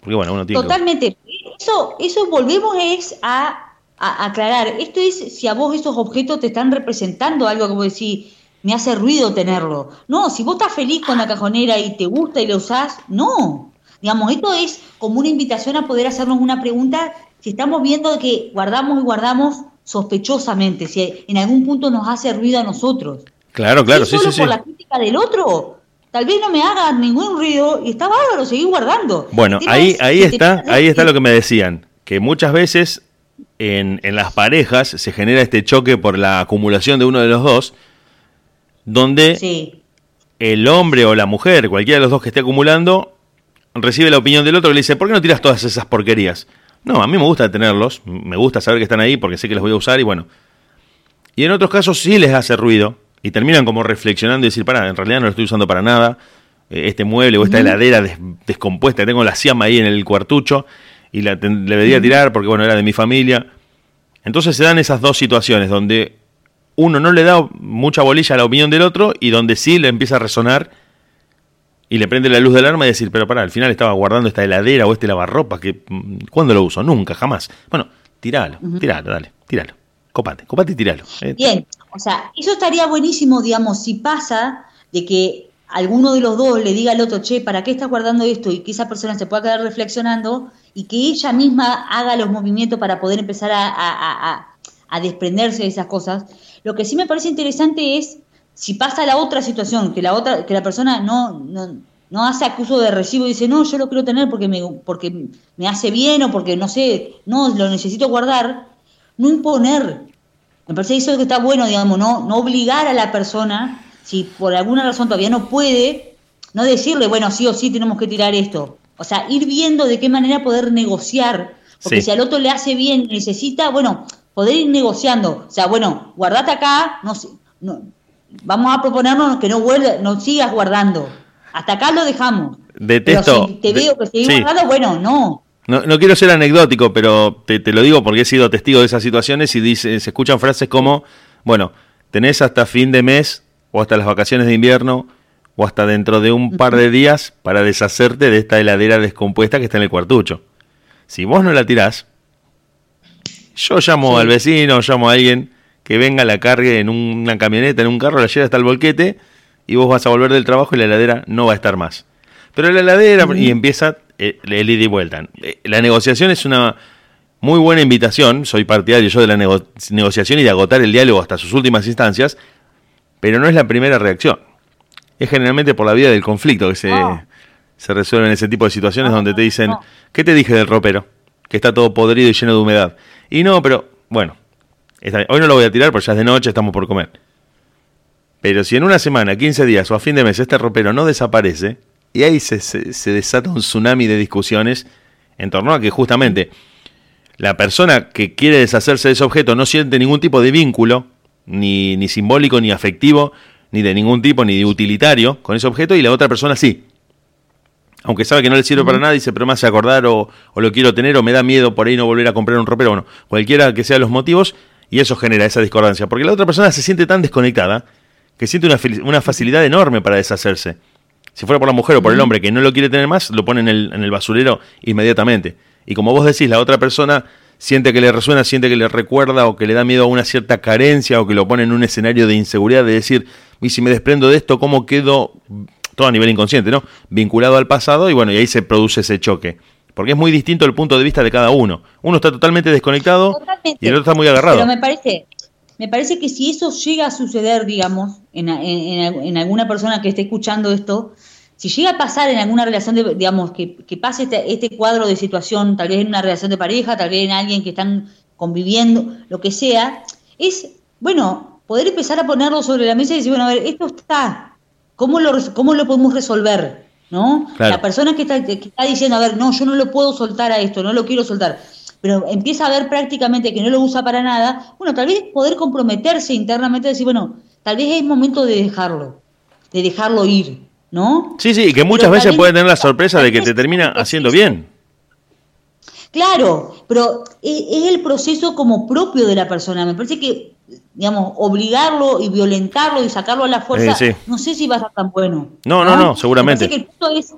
Porque bueno, uno tiene Totalmente. Eso, eso volvemos es a aclarar, esto es si a vos esos objetos te están representando algo vos decís, me hace ruido tenerlo. No, si vos estás feliz con la cajonera y te gusta y lo usás, no. Digamos, esto es como una invitación a poder hacernos una pregunta si estamos viendo que guardamos y guardamos sospechosamente, si en algún punto nos hace ruido a nosotros. Claro, claro, sí, solo sí, por la crítica del otro, tal vez no me haga ningún ruido y está bárbaro, seguir guardando. Bueno, ahí, ahí está, ahí está lo que me decían, que muchas veces en, las parejas se genera este choque por la acumulación de uno de los dos, donde el hombre o la mujer, cualquiera de los dos que esté acumulando, recibe la opinión del otro y le dice, ¿por qué no tiras todas esas porquerías? No, a mí me gusta tenerlos, me gusta saber que están ahí porque sé que los voy a usar y bueno. Y en otros casos sí les hace ruido y terminan como reflexionando y decir, para, en realidad no lo estoy usando para nada, eh, este mueble o esta heladera descompuesta, tengo la ciama ahí en el cuartucho y la le debería tirar porque, bueno, era de mi familia. Entonces se dan esas dos situaciones donde uno no le da mucha bolilla a la opinión del otro y donde sí le empieza a resonar y le prende la luz del arma y decir, pero para, al final estaba guardando esta heladera o este lavarropa que mm, ¿cuándo lo uso? Nunca, jamás. Bueno, tiralo, tiralo, dale, tiralo. Copate, copate y tiralo. Eh, Bien, o sea, eso estaría buenísimo, digamos, si pasa de que alguno de los dos le diga al otro, che, ¿para qué estás guardando esto? Y que esa persona se pueda quedar reflexionando y que ella misma haga los movimientos para poder empezar a, desprenderse de esas cosas. Lo que sí me parece interesante es si pasa la otra situación, que la otra, que la persona no, no, no hace acuso de recibo y dice, no, yo lo quiero tener porque me, porque me hace bien o porque no sé, no, lo necesito guardar, no imponer. Me parece eso que está bueno, digamos, no, no obligar a la persona si por alguna razón todavía no puede, no decirle, bueno, sí o sí tenemos que tirar esto. O sea, ir viendo de qué manera poder negociar, porque si al otro le hace bien, necesita, bueno, poder ir negociando. O sea, bueno, guardate acá, no, no vamos a proponernos que no vuelva, no sigas guardando. Hasta acá lo dejamos. Detesto. Pero si te veo que seguís guardando, bueno, no. No, no, quiero ser anecdótico, pero te, te, lo digo porque he sido testigo de esas situaciones y dice, se escuchan frases como, bueno, tenés hasta fin de mes o hasta las vacaciones de invierno o hasta dentro de un par de días para deshacerte de esta heladera descompuesta que está en el cuartucho. Si vos no la tirás, yo llamo al vecino, llamo a alguien que venga, la cargue en una camioneta, en un carro, la lleve hasta el volquete y vos vas a volver del trabajo y la heladera no va a estar más. Pero la heladera, y empieza el ida y vuelta. Eh, la negociación es una muy buena invitación, soy partidario yo de la negociación y de agotar el diálogo hasta sus últimas instancias, pero no es la primera reacción. Es generalmente por la vía del conflicto que se, ah. se resuelven ese tipo de situaciones donde te dicen, ¿qué te dije del ropero? Que está todo podrido y lleno de humedad. Y no, pero bueno, hoy no lo voy a tirar porque ya es de noche, estamos por comer. Pero si en una semana, 15 días o a fin de mes este ropero no desaparece, y ahí se, se desata un tsunami de discusiones en torno a que justamente la persona que quiere deshacerse de ese objeto no siente ningún tipo de vínculo ni, ni simbólico, ni afectivo, ni de ningún tipo, ni de utilitario con ese objeto, y la otra persona sí. Aunque sabe que no le sirve para nada, dice, pero me hace acordar, o, o, lo quiero tener, o me da miedo por ahí no volver a comprar un ropero, bueno, cualquiera que sean los motivos, y eso genera esa discordancia. Porque la otra persona se siente tan desconectada que siente una, una facilidad enorme para deshacerse. Si fuera por la mujer o por el hombre que no lo quiere tener más, lo pone en el, en el basurero inmediatamente. Y como vos decís, la otra persona siente que le resuena, siente que le recuerda o que le da miedo a una cierta carencia o que lo pone en un escenario de inseguridad, de decir, y si me desprendo de esto, ¿cómo quedo, todo a nivel inconsciente, ¿no? Vinculado al pasado y bueno, y ahí se produce ese choque. Porque es muy distinto el punto de vista de cada uno. Uno está totalmente desconectado y el otro está muy agarrado. Pero me parece, me parece que si eso llega a suceder, digamos, en, en alguna persona que esté escuchando esto, si llega a pasar en alguna relación, de, digamos, que, pase este, este, cuadro de situación, tal vez en una relación de pareja, tal vez en alguien que están conviviendo, lo que sea, es, bueno, poder empezar a ponerlo sobre la mesa y decir, bueno, a ver, esto está, ¿cómo lo, cómo lo podemos resolver? ¿No? La persona que está, que está diciendo, a ver, no, yo no lo puedo soltar a esto, no lo quiero soltar pero empieza a ver prácticamente que no lo usa para nada, bueno, tal vez poder comprometerse internamente y decir, bueno, tal vez es momento de dejarlo, de dejarlo ir, ¿no? Sí, sí, y que muchas veces puede tener la sorpresa de que te termina haciendo bien. Claro, pero es el proceso como propio de la persona. Me parece que, digamos, obligarlo y violentarlo y sacarlo a la fuerza, no sé si va a ser tan bueno. No, no, no, seguramente. Me parece que el punto es,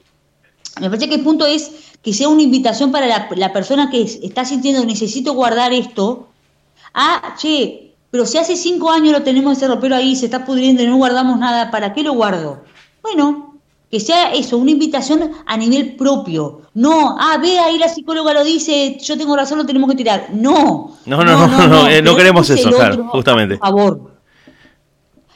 me parece que el punto es que sea una invitación para la, persona que está sintiendo necesito guardar esto, ah, che, pero si hace cinco años lo tenemos ese ropero ahí, se está pudriendo y no guardamos nada, ¿para qué lo guardo? Bueno, que sea eso, una invitación a nivel propio. No, ah, ve ahí la psicóloga lo dice, yo tengo razón, lo tenemos que tirar. No. No, no, no, no, no, no, queremos eso, claro, justamente. Por favor.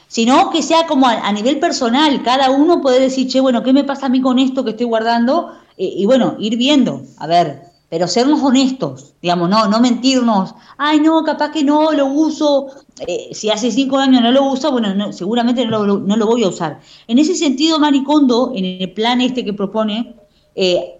Sino que sea como a, nivel personal, cada uno puede decir, che, bueno, ¿qué me pasa a mí con esto que estoy guardando? y, bueno, ir viendo, a ver, pero sernos honestos, digamos, no, no mentirnos, ay no, capaz que no, lo uso, eh, si hace cinco años no lo uso, bueno, seguramente no lo, voy a usar. En ese sentido, Maricondo, en el plan este que propone, eh,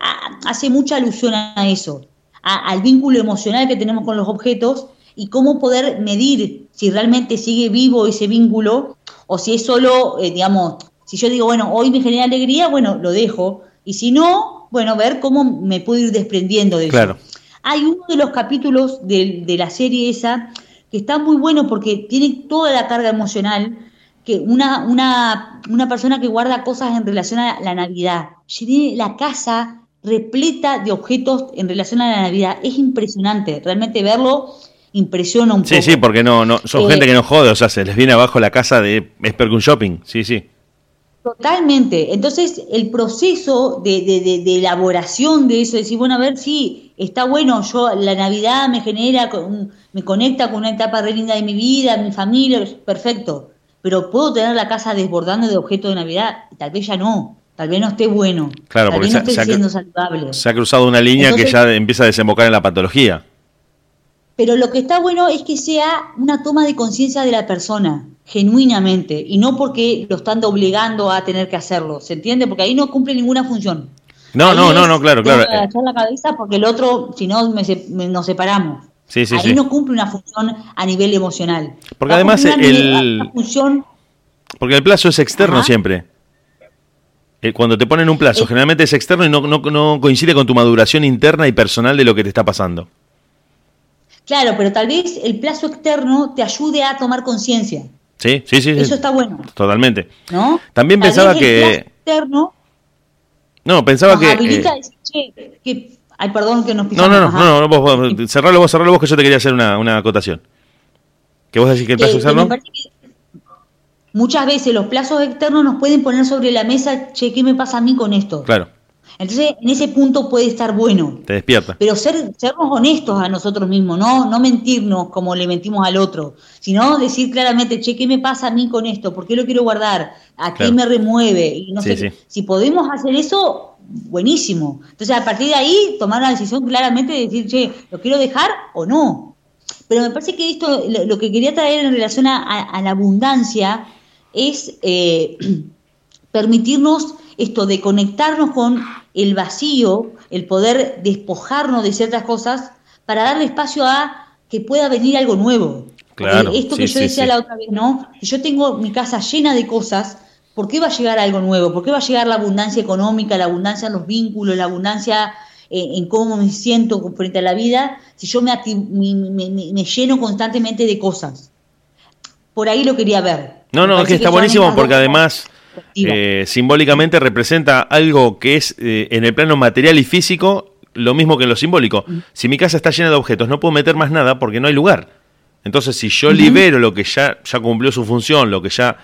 hace mucha alusión a eso, al vínculo emocional que tenemos con los objetos y cómo poder medir si realmente sigue vivo ese vínculo o si es solo, eh, digamos, si yo digo, bueno, hoy me genera alegría, bueno, lo dejo, y si no, bueno, ver cómo me puedo ir desprendiendo de claro. eso. Hay uno de los capítulos de, la serie esa que está muy bueno porque tiene toda la carga emocional que una, una, una persona que guarda cosas en relación a la Navidad. Tiene la casa repleta de objetos en relación a la Navidad. Es impresionante, realmente verlo impresiona un poco. Sí, sí, porque no, no son gente eh, que no jode, o sea, se les viene abajo la casa de un Shopping, sí, sí. Totalmente. Entonces, el proceso de, elaboración de eso, decir, bueno, a ver si está bueno, yo la Navidad me genera, me conecta con una etapa re linda de mi vida, mi familia, perfecto. Pero puedo tener la casa desbordando de objetos de Navidad, tal vez ya no, tal vez no esté bueno, claro, tal vez no esté siendo saludable. Se ha cruzado una línea que ya empieza a desembocar en la patología. Pero lo que está bueno es que sea una toma de conciencia de la persona, genuinamente, y no porque lo están obligando a tener que hacerlo, ¿se entiende? Porque ahí no cumple ninguna función. No, no, no, no, claro, claro. echar la cabeza porque el otro, si no, nos separamos. Sí, sí, ahí no cumple una función a nivel emocional. Porque además el... función... Porque el plazo es externo siempre. Eh, cuando te ponen un plazo, generalmente es externo y no, no, no coincide con tu maduración interna y personal de lo que te está pasando. Claro, pero tal vez el plazo externo te ayude a tomar conciencia. Sí, sí, sí. Eso está bueno. Totalmente. ¿No? También pensaba que. El plazo externo. No, pensaba que. Habilita eh, decir, que. Ay, perdón que nos pisamos. No, no, no, no, vos, cerralo vos, cerralo vos, que yo te quería hacer una, una acotación. ¿Que vos decís que el plazo externo? muchas veces los plazos externos nos pueden poner sobre la mesa, che, ¿qué me pasa a mí con esto? Claro. Entonces, en ese punto puede estar bueno. Te despierta. Pero ser, sernos honestos a nosotros mismos, no, no mentirnos como le mentimos al otro, sino decir claramente, che, ¿qué me pasa a mí con esto? ¿Por qué lo quiero guardar? ¿A qué me remueve? Y no sé, si podemos hacer eso, buenísimo. Entonces, a partir de ahí, tomar una decisión claramente de decir, che, ¿lo quiero dejar o no? Pero me parece que esto, lo que quería traer en relación a, la abundancia es eh, permitirnos esto de conectarnos con el vacío, el poder despojarnos de ciertas cosas para darle espacio a que pueda venir algo nuevo. Claro, esto que yo decía la otra vez, ¿no? Si yo tengo mi casa llena de cosas, ¿por qué va a llegar algo nuevo? ¿Por qué va a llegar la abundancia económica, la abundancia en los vínculos, la abundancia en, cómo me siento frente a la vida, si yo me, me, lleno constantemente de cosas? Por ahí lo quería ver. No, no, es que está buenísimo porque además eh, simbólicamente representa algo que es eh, en el plano material y físico lo mismo que en lo simbólico. Si mi casa está llena de objetos, no puedo meter más nada porque no hay lugar. Entonces, si yo libero lo que ya, ya cumplió su función, lo que ya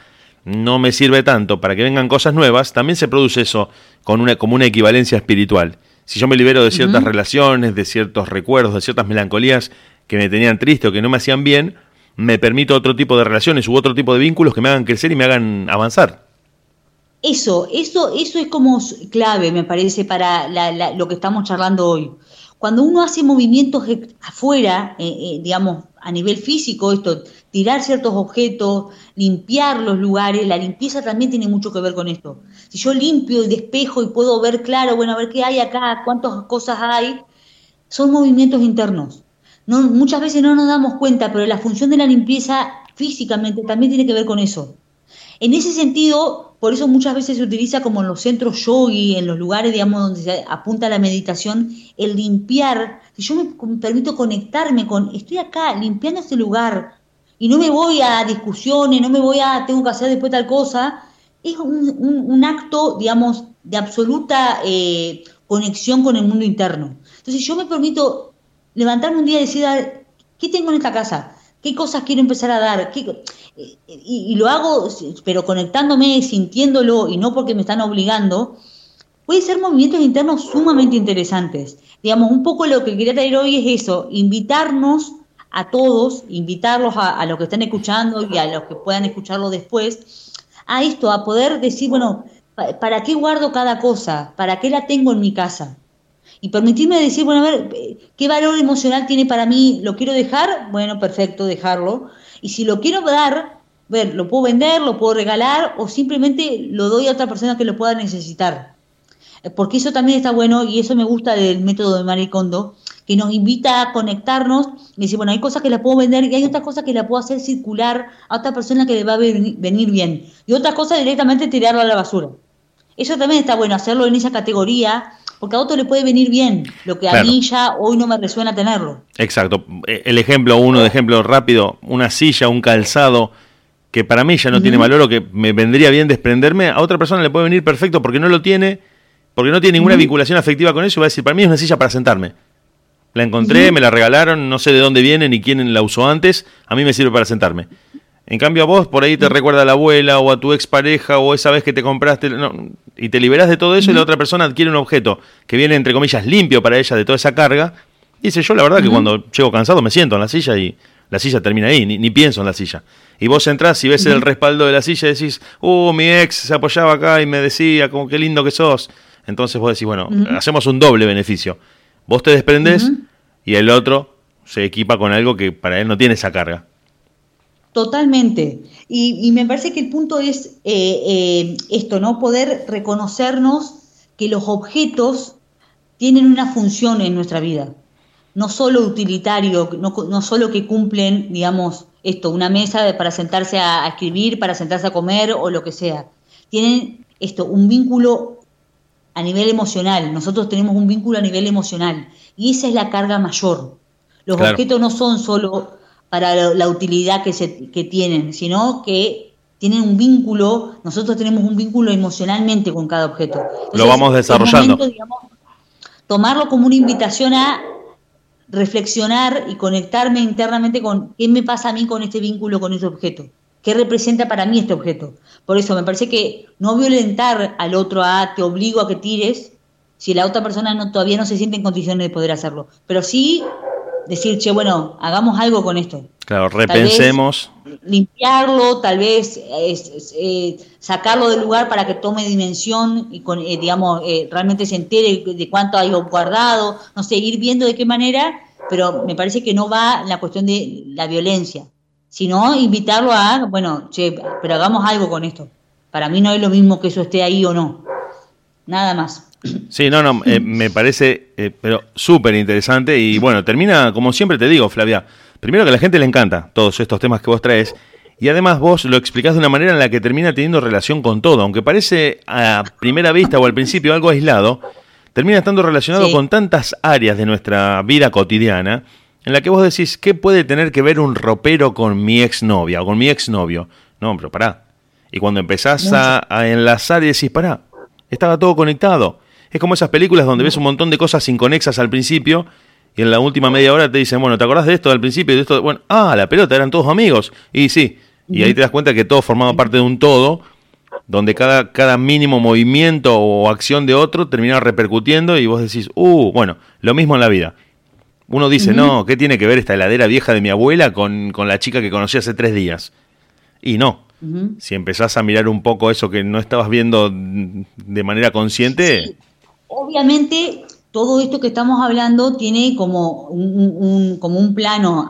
no me sirve tanto para que vengan cosas nuevas, también se produce eso con una, como una equivalencia espiritual. Si yo me libero de ciertas relaciones, de ciertos recuerdos, de ciertas melancolías que me tenían triste o que no me hacían bien, me permito otro tipo de relaciones u otro tipo de vínculos que me hagan crecer y me hagan avanzar. Eso, eso, eso es como clave, me parece, para lo que estamos charlando hoy. cuando uno hace movimientos afuera, eh, eh, digamos, a nivel físico, esto, tirar ciertos objetos, limpiar los lugares, la limpieza también tiene mucho que ver con esto. Si yo limpio y despejo y puedo ver claro, bueno, a ver qué hay acá, cuántas cosas hay, son movimientos internos. No, muchas veces no nos damos cuenta, pero la función de la limpieza físicamente también tiene que ver con eso. En ese sentido, por eso muchas veces se utiliza como en los centros yogi, en los lugares, digamos, donde se apunta la meditación, el limpiar. Si yo me permito conectarme con, estoy acá limpiando este lugar y no me voy a discusiones, no me voy a, tengo que hacer después tal cosa, es un, acto, digamos, de absoluta eh, conexión con el mundo interno. Entonces yo me permito levantarme un día y decir, ¿qué tengo en esta casa? ¿Qué cosas quiero empezar a dar? Y, lo hago, pero conectándome, sintiéndolo y no porque me están obligando, puede ser movimientos internos sumamente interesantes. Digamos, un poco lo que quería traer hoy es eso, invitarnos a todos, invitarlos a los que están escuchando y a los que puedan escucharlo después, a esto, a poder decir, bueno, ¿para qué guardo cada cosa? ¿Para qué la tengo en mi casa? Y permitirme decir, bueno, a ver, ¿qué valor emocional tiene para mí? ¿Lo quiero dejar? Bueno, perfecto, dejarlo. Y si lo quiero dar, ver, lo puedo vender, lo puedo regalar o simplemente lo doy a otra persona que lo pueda necesitar. Eh, porque eso también está bueno y eso me gusta del método de Maricondo, que nos invita a conectarnos y decir, bueno, hay cosas que la puedo vender y hay otras cosas que la puedo hacer circular a otra persona que le va a venir bien. Y otras cosas directamente tirarlo a la basura. Eso también está bueno, hacerlo en esa categoría porque a otro le puede venir bien, lo que a mí ya hoy no me resuena tenerlo. Exacto. Eh, el ejemplo, uno de ejemplo rápido, una silla, un calzado, que para mí ya no tiene valor o que me vendría bien desprenderme, a otra persona le puede venir perfecto porque no lo tiene, porque no tiene ninguna vinculación afectiva con eso y va a decir, para mí es una silla para sentarme. La encontré, me la regalaron, no sé de dónde viene ni quién la usó antes, a mí me sirve para sentarme. En cambio a vos por ahí te recuerda a la abuela o a tu expareja o esa vez que te compraste y te liberas de todo eso y la otra persona adquiere un objeto que viene entre comillas limpio para ella de toda esa carga. Dice yo la verdad que cuando llego cansado me siento en la silla y la silla termina ahí, ni, pienso en la silla. Y vos entrás y ves el respaldo de la silla y decís, uh, mi ex se apoyaba acá y me decía como qué lindo que sos. Entonces vos decís, bueno, hacemos un doble beneficio. Vos te desprendes y el otro se equipa con algo que para él no tiene esa carga. Totalmente. Y, me parece que el punto es eh, eh, esto, ¿no? Poder reconocernos que los objetos tienen una función en nuestra vida. No solo utilitario, no, no solo que cumplen, digamos, esto, una mesa para sentarse a, escribir, para sentarse a comer o lo que sea. Tienen esto, un vínculo a nivel emocional. Nosotros tenemos un vínculo a nivel emocional. Y esa es la carga mayor. Los objetos no son solo para la utilidad que, se, que tienen, sino que tienen un vínculo, nosotros tenemos un vínculo emocionalmente con cada objeto. Lo vamos desarrollando. tomarlo como una invitación a reflexionar y conectarme internamente con qué me pasa a mí con este vínculo, con este objeto. ¿Qué representa para mí este objeto? Por eso me parece que no violentar al otro a te obligo a que tires si la otra persona no, todavía no se siente en condiciones de poder hacerlo. Pero sí decir, che, bueno, hagamos algo con esto. Claro, repensemos. limpiarlo, tal vez eh, sacarlo del lugar para que tome dimensión y, con, eh, digamos, eh, realmente se entere de cuánto hay guardado, no sé, ir viendo de qué manera, pero me parece que no va la cuestión de la violencia, sino invitarlo a, bueno, che, pero hagamos algo con esto. Para mí no es lo mismo que eso esté ahí o no. Nada más. Sí, no, no, eh, me parece, eh, pero súper interesante y bueno, termina, como siempre te digo, Flavia, primero que a la gente le encanta todos estos temas que vos traes y además vos lo explicás de una manera en la que termina teniendo relación con todo, aunque parece a primera vista o al principio algo aislado, termina estando relacionado con tantas áreas de nuestra vida cotidiana en la que vos decís, ¿qué puede tener que ver un ropero con mi exnovia o con mi exnovio? No, pero pará. Y cuando empezás a, a enlazar y decís, pará, estaba todo conectado es como esas películas donde ves un montón de cosas inconexas al principio y en la última media hora te dicen, bueno, ¿te acordás de esto al principio? De esto? Bueno, ah, la pelota, eran todos amigos. Y sí, y ahí te das cuenta que todo formaba parte de un todo, donde cada, cada mínimo movimiento o acción de otro terminaba repercutiendo y vos decís, uh, bueno, lo mismo en la vida. Uno dice, no, ¿qué tiene que ver esta heladera vieja de mi abuela con, la chica que conocí hace tres días? Y no. Si empezás a mirar un poco eso que no estabas viendo de manera consciente, obviamente todo esto que estamos hablando tiene como un, como un plano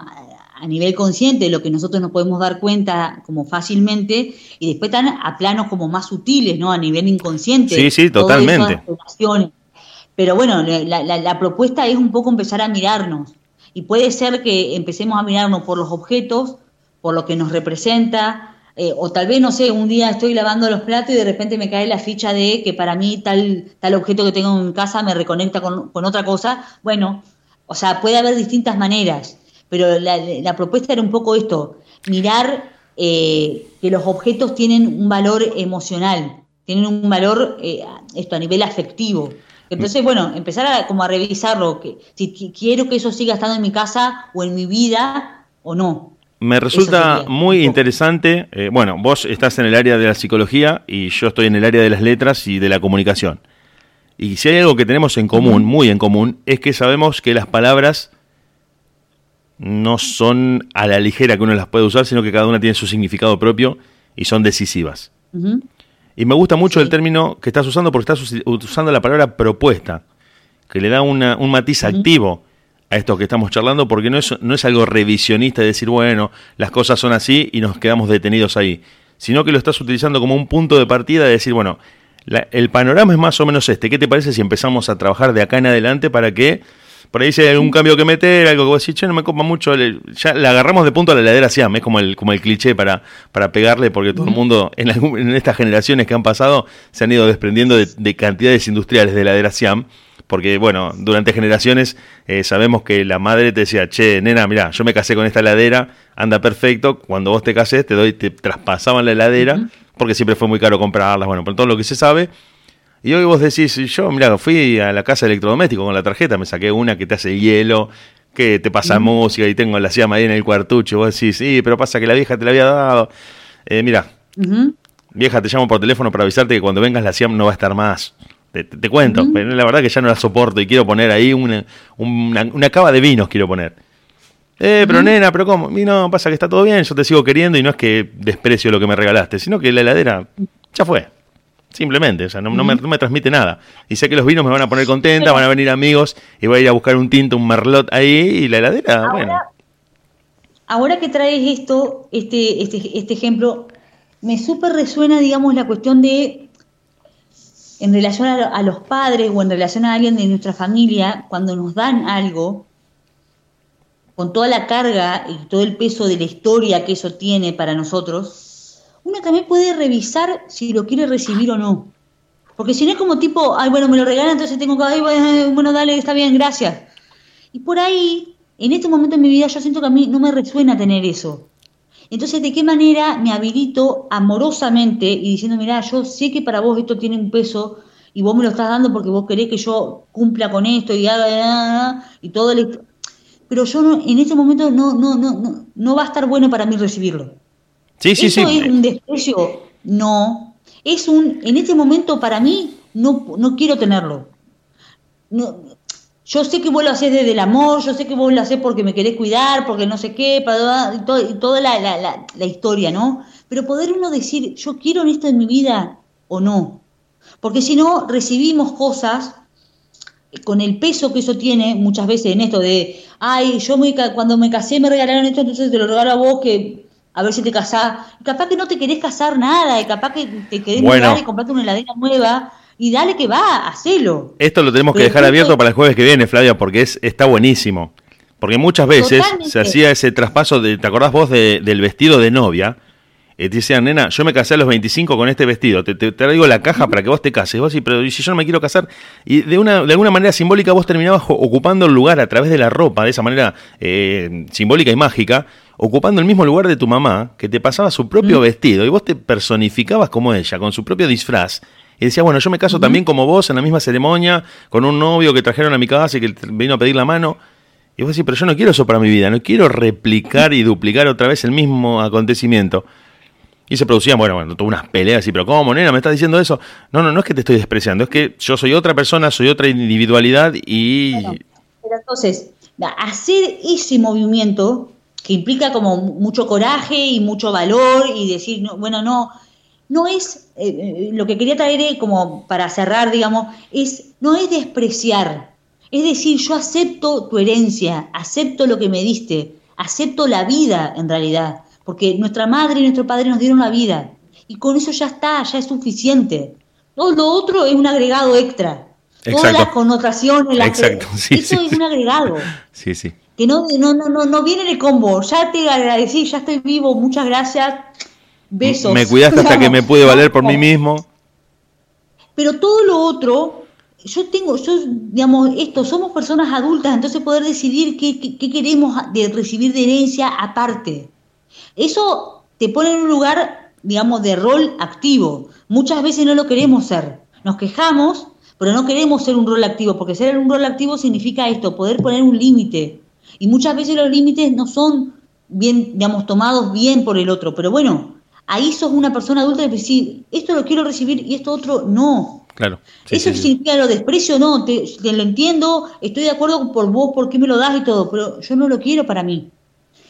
a nivel consciente, lo que nosotros nos podemos dar cuenta como fácilmente, y después están a planos como más sutiles, ¿no? A nivel inconsciente. Sí, sí, totalmente. Pero bueno, la, la propuesta es un poco empezar a mirarnos. Y puede ser que empecemos a mirarnos por los objetos, por lo que nos representa, eh, o tal vez, no sé, un día estoy lavando los platos y de repente me cae la ficha de que para mí tal, tal objeto que tengo en mi casa me reconecta con, otra cosa. Bueno, o sea, puede haber distintas maneras, pero la, propuesta era un poco esto, mirar eh, que los objetos tienen un valor emocional, tienen un valor, eh, esto, a nivel afectivo. Entonces, bueno, empezar a, como a revisarlo, que, si quiero que eso siga estando en mi casa o en mi vida o no. Me resulta muy interesante. Eh, bueno, vos estás en el área de la psicología y yo estoy en el área de las letras y de la comunicación. Y si hay algo que tenemos en común, muy en común, es que sabemos que las palabras no son a la ligera que uno las puede usar, sino que cada una tiene su significado propio y son decisivas. Y me gusta mucho el término que estás usando porque estás usando la palabra propuesta, que le da un matiz activo a esto que estamos charlando, porque no es, no es algo revisionista de decir, bueno, las cosas son así y nos quedamos detenidos ahí, sino que lo estás utilizando como un punto de partida de decir, bueno, el panorama es más o menos este. ¿Qué te parece si empezamos a trabajar de acá en adelante para que por ahí si hay algún cambio que meter, algo que vos decís, che, no me copa mucho, ya la agarramos de punto a la heladera Siam, es como el, como el cliché para, para pegarle, porque todo el mundo en, en estas generaciones que han pasado se han ido desprendiendo de, de cantidades industriales de heladera Siam porque bueno, durante generaciones eh, sabemos que la madre te decía, che, nena, mira, yo me casé con esta heladera, anda perfecto, cuando vos te casés te doy, te traspasaban la heladera, porque siempre fue muy caro comprarlas, bueno, por todo lo que se sabe. Y hoy vos decís, yo, mira, fui a la casa de electrodoméstico con la tarjeta, me saqué una que te hace hielo, que te pasa música y tengo la llama ahí en el cuartucho, vos decís, sí, pero pasa que la vieja te la había dado. Eh, mira, vieja, te llamo por teléfono para avisarte que cuando vengas la SIAM no va a estar más. Te, cuento, pero la verdad que ya no la soporto y quiero poner ahí una, una, cava de vinos, quiero poner. Eh, pero nena, pero ¿cómo? Y no, pasa que está todo bien, yo te sigo queriendo y no es que desprecio lo que me regalaste, sino que la heladera ya fue. Simplemente, o sea, no, me, no, me, transmite nada. Y sé que los vinos me van a poner contenta, van a venir amigos y voy a ir a buscar un tinto, un merlot ahí y la heladera, bueno. Ahora que traes esto, este, este, este ejemplo, me súper resuena, digamos, la cuestión de en relación a, los padres o en relación a alguien de nuestra familia, cuando nos dan algo, con toda la carga y todo el peso de la historia que eso tiene para nosotros, uno también puede revisar si lo quiere recibir o no. Porque si no es como tipo, ay, bueno, me lo regalan, entonces tengo que, ay, bueno, dale, está bien, gracias. Y por ahí, en este momento en mi vida, yo siento que a mí no me resuena tener eso. Entonces, ¿de qué manera me habilito amorosamente y diciendo, mira, yo sé que para vos esto tiene un peso y vos me lo estás dando porque vos querés que yo cumpla con esto y haga y todo el... Pero yo no, en este momento no, no, no, no, no va a estar bueno para mí recibirlo. Sí, sí, ¿Eso sí. es un desprecio? No. Es un, en este momento para mí, no, no quiero tenerlo. No, yo sé que vos lo haces desde el amor, yo sé que vos lo haces porque me querés cuidar, porque no sé qué, para, y, toda la, la, la, historia, ¿no? Pero poder uno decir, yo quiero esto en mi vida o no. Porque si no, recibimos cosas con el peso que eso tiene muchas veces en esto de, ay, yo me, cuando me casé me regalaron esto, entonces te lo regalo a vos que a ver si te casás. capaz que no te querés casar nada, y capaz que te querés bueno. y comprarte una heladera nueva y dale que va, hacelo. Esto lo tenemos que dejar abierto para el jueves que viene, Flavia, porque es está buenísimo. Porque muchas veces se hacía ese traspaso, de, ¿te acordás vos del vestido de novia? Y te decían, nena, yo me casé a los 25 con este vestido, te, traigo la caja para que vos te cases. Vos sí, pero si yo no me quiero casar? Y de, una, de alguna manera simbólica vos terminabas ocupando el lugar a través de la ropa, de esa manera eh, simbólica y mágica, ocupando el mismo lugar de tu mamá, que te pasaba su propio vestido, y vos te personificabas como ella, con su propio disfraz, y decía, bueno, yo me caso también como vos en la misma ceremonia, con un novio que trajeron a mi casa y que vino a pedir la mano. Y vos decís, pero yo no quiero eso para mi vida, no quiero replicar y duplicar otra vez el mismo acontecimiento. Y se producían, bueno, bueno, todas unas peleas y, pero ¿cómo, nena? ¿Me estás diciendo eso? No, no, no es que te estoy despreciando, es que yo soy otra persona, soy otra individualidad y... pero entonces, hacer ese movimiento que implica como mucho coraje y mucho valor y decir, no, bueno, no, no es, eh, eh, lo que quería traer como para cerrar, digamos, es, no es despreciar, Es decir, yo acepto tu herencia, acepto lo que me diste, acepto la vida en realidad, porque nuestra madre y nuestro padre nos dieron la vida y con eso ya está, ya es suficiente. Todo lo otro es un agregado extra. Todas las connotaciones, las Exacto. eso es un agregado. Sí, sí. Que no, no, no, no, viene de combo. Ya te agradecí, ya estoy vivo, muchas gracias. Besos. Me cuidaste hasta que me pude valer por mí mismo. Pero todo lo otro, yo tengo, yo, digamos, esto, somos personas adultas, entonces poder decidir qué, qué queremos de recibir de herencia aparte. Eso te pone en un lugar digamos, de rol activo. Muchas veces no lo queremos ser. Nos quejamos, pero no queremos ser un rol activo, porque ser un rol activo significa esto, poder poner un límite. Y muchas veces los límites no son bien, digamos, tomados bien por el otro. Pero bueno, ahí sos una persona adulta y decís, esto lo quiero recibir y esto otro no. Claro. Eso significa lo desprecio, no, te, te, lo entiendo, estoy de acuerdo por vos, por qué me lo das y todo, pero yo no lo quiero para mí.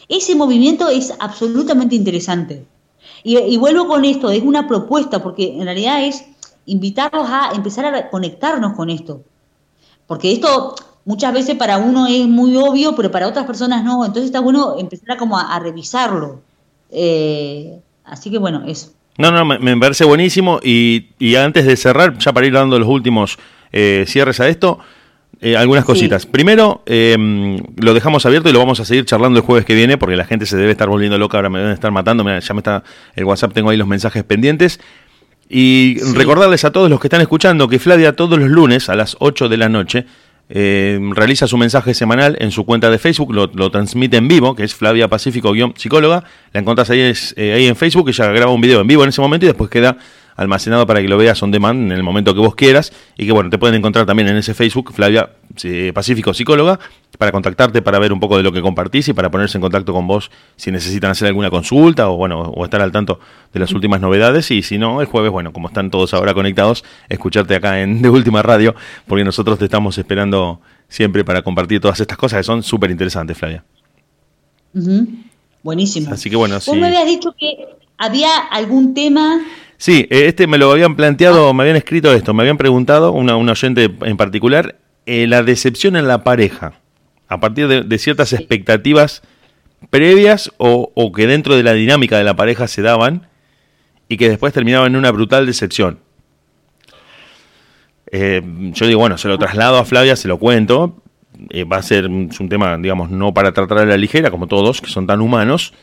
Ese movimiento es absolutamente interesante. Y, vuelvo con esto, es una propuesta, porque en realidad es invitarlos a empezar a conectarnos con esto. Porque esto muchas veces para uno es muy obvio, pero para otras personas no. Entonces está bueno empezar a como a, revisarlo. Eh, así que bueno, eso. No, no, me, parece buenísimo. Y, y, antes de cerrar, ya para ir dando los últimos eh, cierres a esto, eh, algunas cositas. Primero, em, lo dejamos abierto y lo vamos a seguir charlando el jueves que viene porque la gente se debe estar volviendo loca, ahora me deben estar matando, ya me está el WhatsApp, tengo ahí los mensajes pendientes. Y recordarles a todos los que están escuchando que Flavia todos los lunes a las 8 de la noche em, realiza su mensaje semanal en su cuenta de Facebook, lo, transmite en vivo, que es Flavia Pacífico-psicóloga. La encontrás ahí, eh, ahí en Facebook, ella graba un video en vivo en ese momento y después queda almacenado para que lo veas on demand en el momento que vos quieras y que bueno, te pueden encontrar también en ese Facebook, Flavia Pacífico Psicóloga, para contactarte, para ver un poco de lo que compartís y para ponerse en contacto con vos si necesitan hacer alguna consulta o bueno, o estar al tanto de las últimas novedades. Y si no, el jueves, bueno, como están todos ahora conectados, escucharte acá en De Última Radio, porque nosotros te estamos esperando siempre para compartir todas estas cosas que son súper interesantes, Flavia. Buenísimo. Así que bueno, Vos me habías dicho que había algún tema. Sí, eh, este me lo habían planteado, me habían escrito esto, me habían preguntado, una, oyente en particular, eh, la decepción en la pareja, a partir de, ciertas expectativas previas o, que dentro de la dinámica de la pareja se daban y que después terminaban en una brutal decepción. Eh, yo digo, bueno, se lo traslado a Flavia, se lo cuento, va a ser un tema, digamos, no para tratar a la ligera, como todos, que son tan humanos,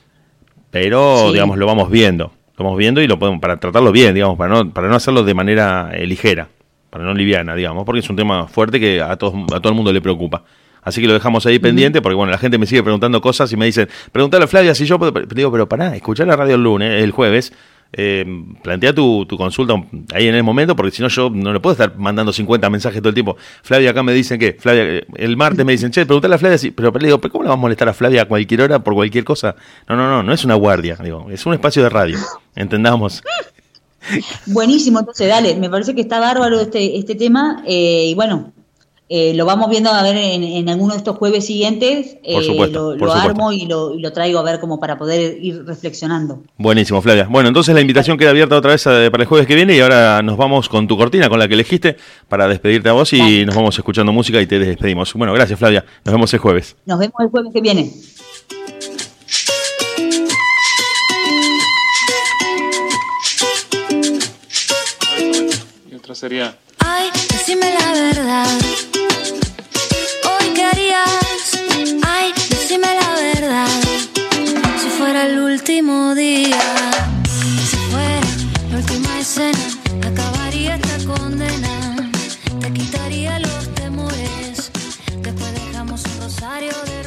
pero, digamos, lo vamos viendo estamos viendo y lo podemos, para tratarlo bien, digamos, para no, para no hacerlo de manera eh, ligera, para no liviana, digamos, porque es un tema fuerte que a, todos, a todo el mundo le preocupa. Así que lo dejamos ahí pendiente, porque bueno, la gente me sigue preguntando cosas y me dicen, pregúntale a Flavia si yo puedo. digo, pero pará, escuchar la radio el lunes, el jueves, eh, plantea tu, consulta ahí en el momento, porque si no yo no le puedo estar mandando 50 mensajes todo el tiempo. Flavia, acá me dicen que, Flavia, eh, el martes me dicen, che, pregúntale a Flavia, si, pero le digo, ¿cómo le vamos a molestar a Flavia a cualquier hora por cualquier cosa? No, no, no, no es una guardia, digo, es un espacio de radio, entendamos. Buenísimo, entonces dale, me parece que está bárbaro este, este tema, eh, y bueno, eh, lo vamos viendo a ver en, alguno de estos jueves siguientes. Eh, lo, armo y lo, traigo a ver como para poder ir reflexionando. Buenísimo, Flavia. Bueno, entonces la invitación queda abierta otra vez eh, para el jueves que viene y ahora nos vamos con tu cortina, con la que elegiste, para despedirte a vos y nos vamos escuchando música y te despedimos. Bueno, gracias, Flavia. Nos vemos el jueves. Nos vemos el jueves que viene. Y otra sería. Ay, decime la verdad. Hoy querías. Ay, decime la verdad. Si fuera el último día, si fuera la última escena, acabaría esta condena. Te quitaría los temores. Después dejamos un rosario de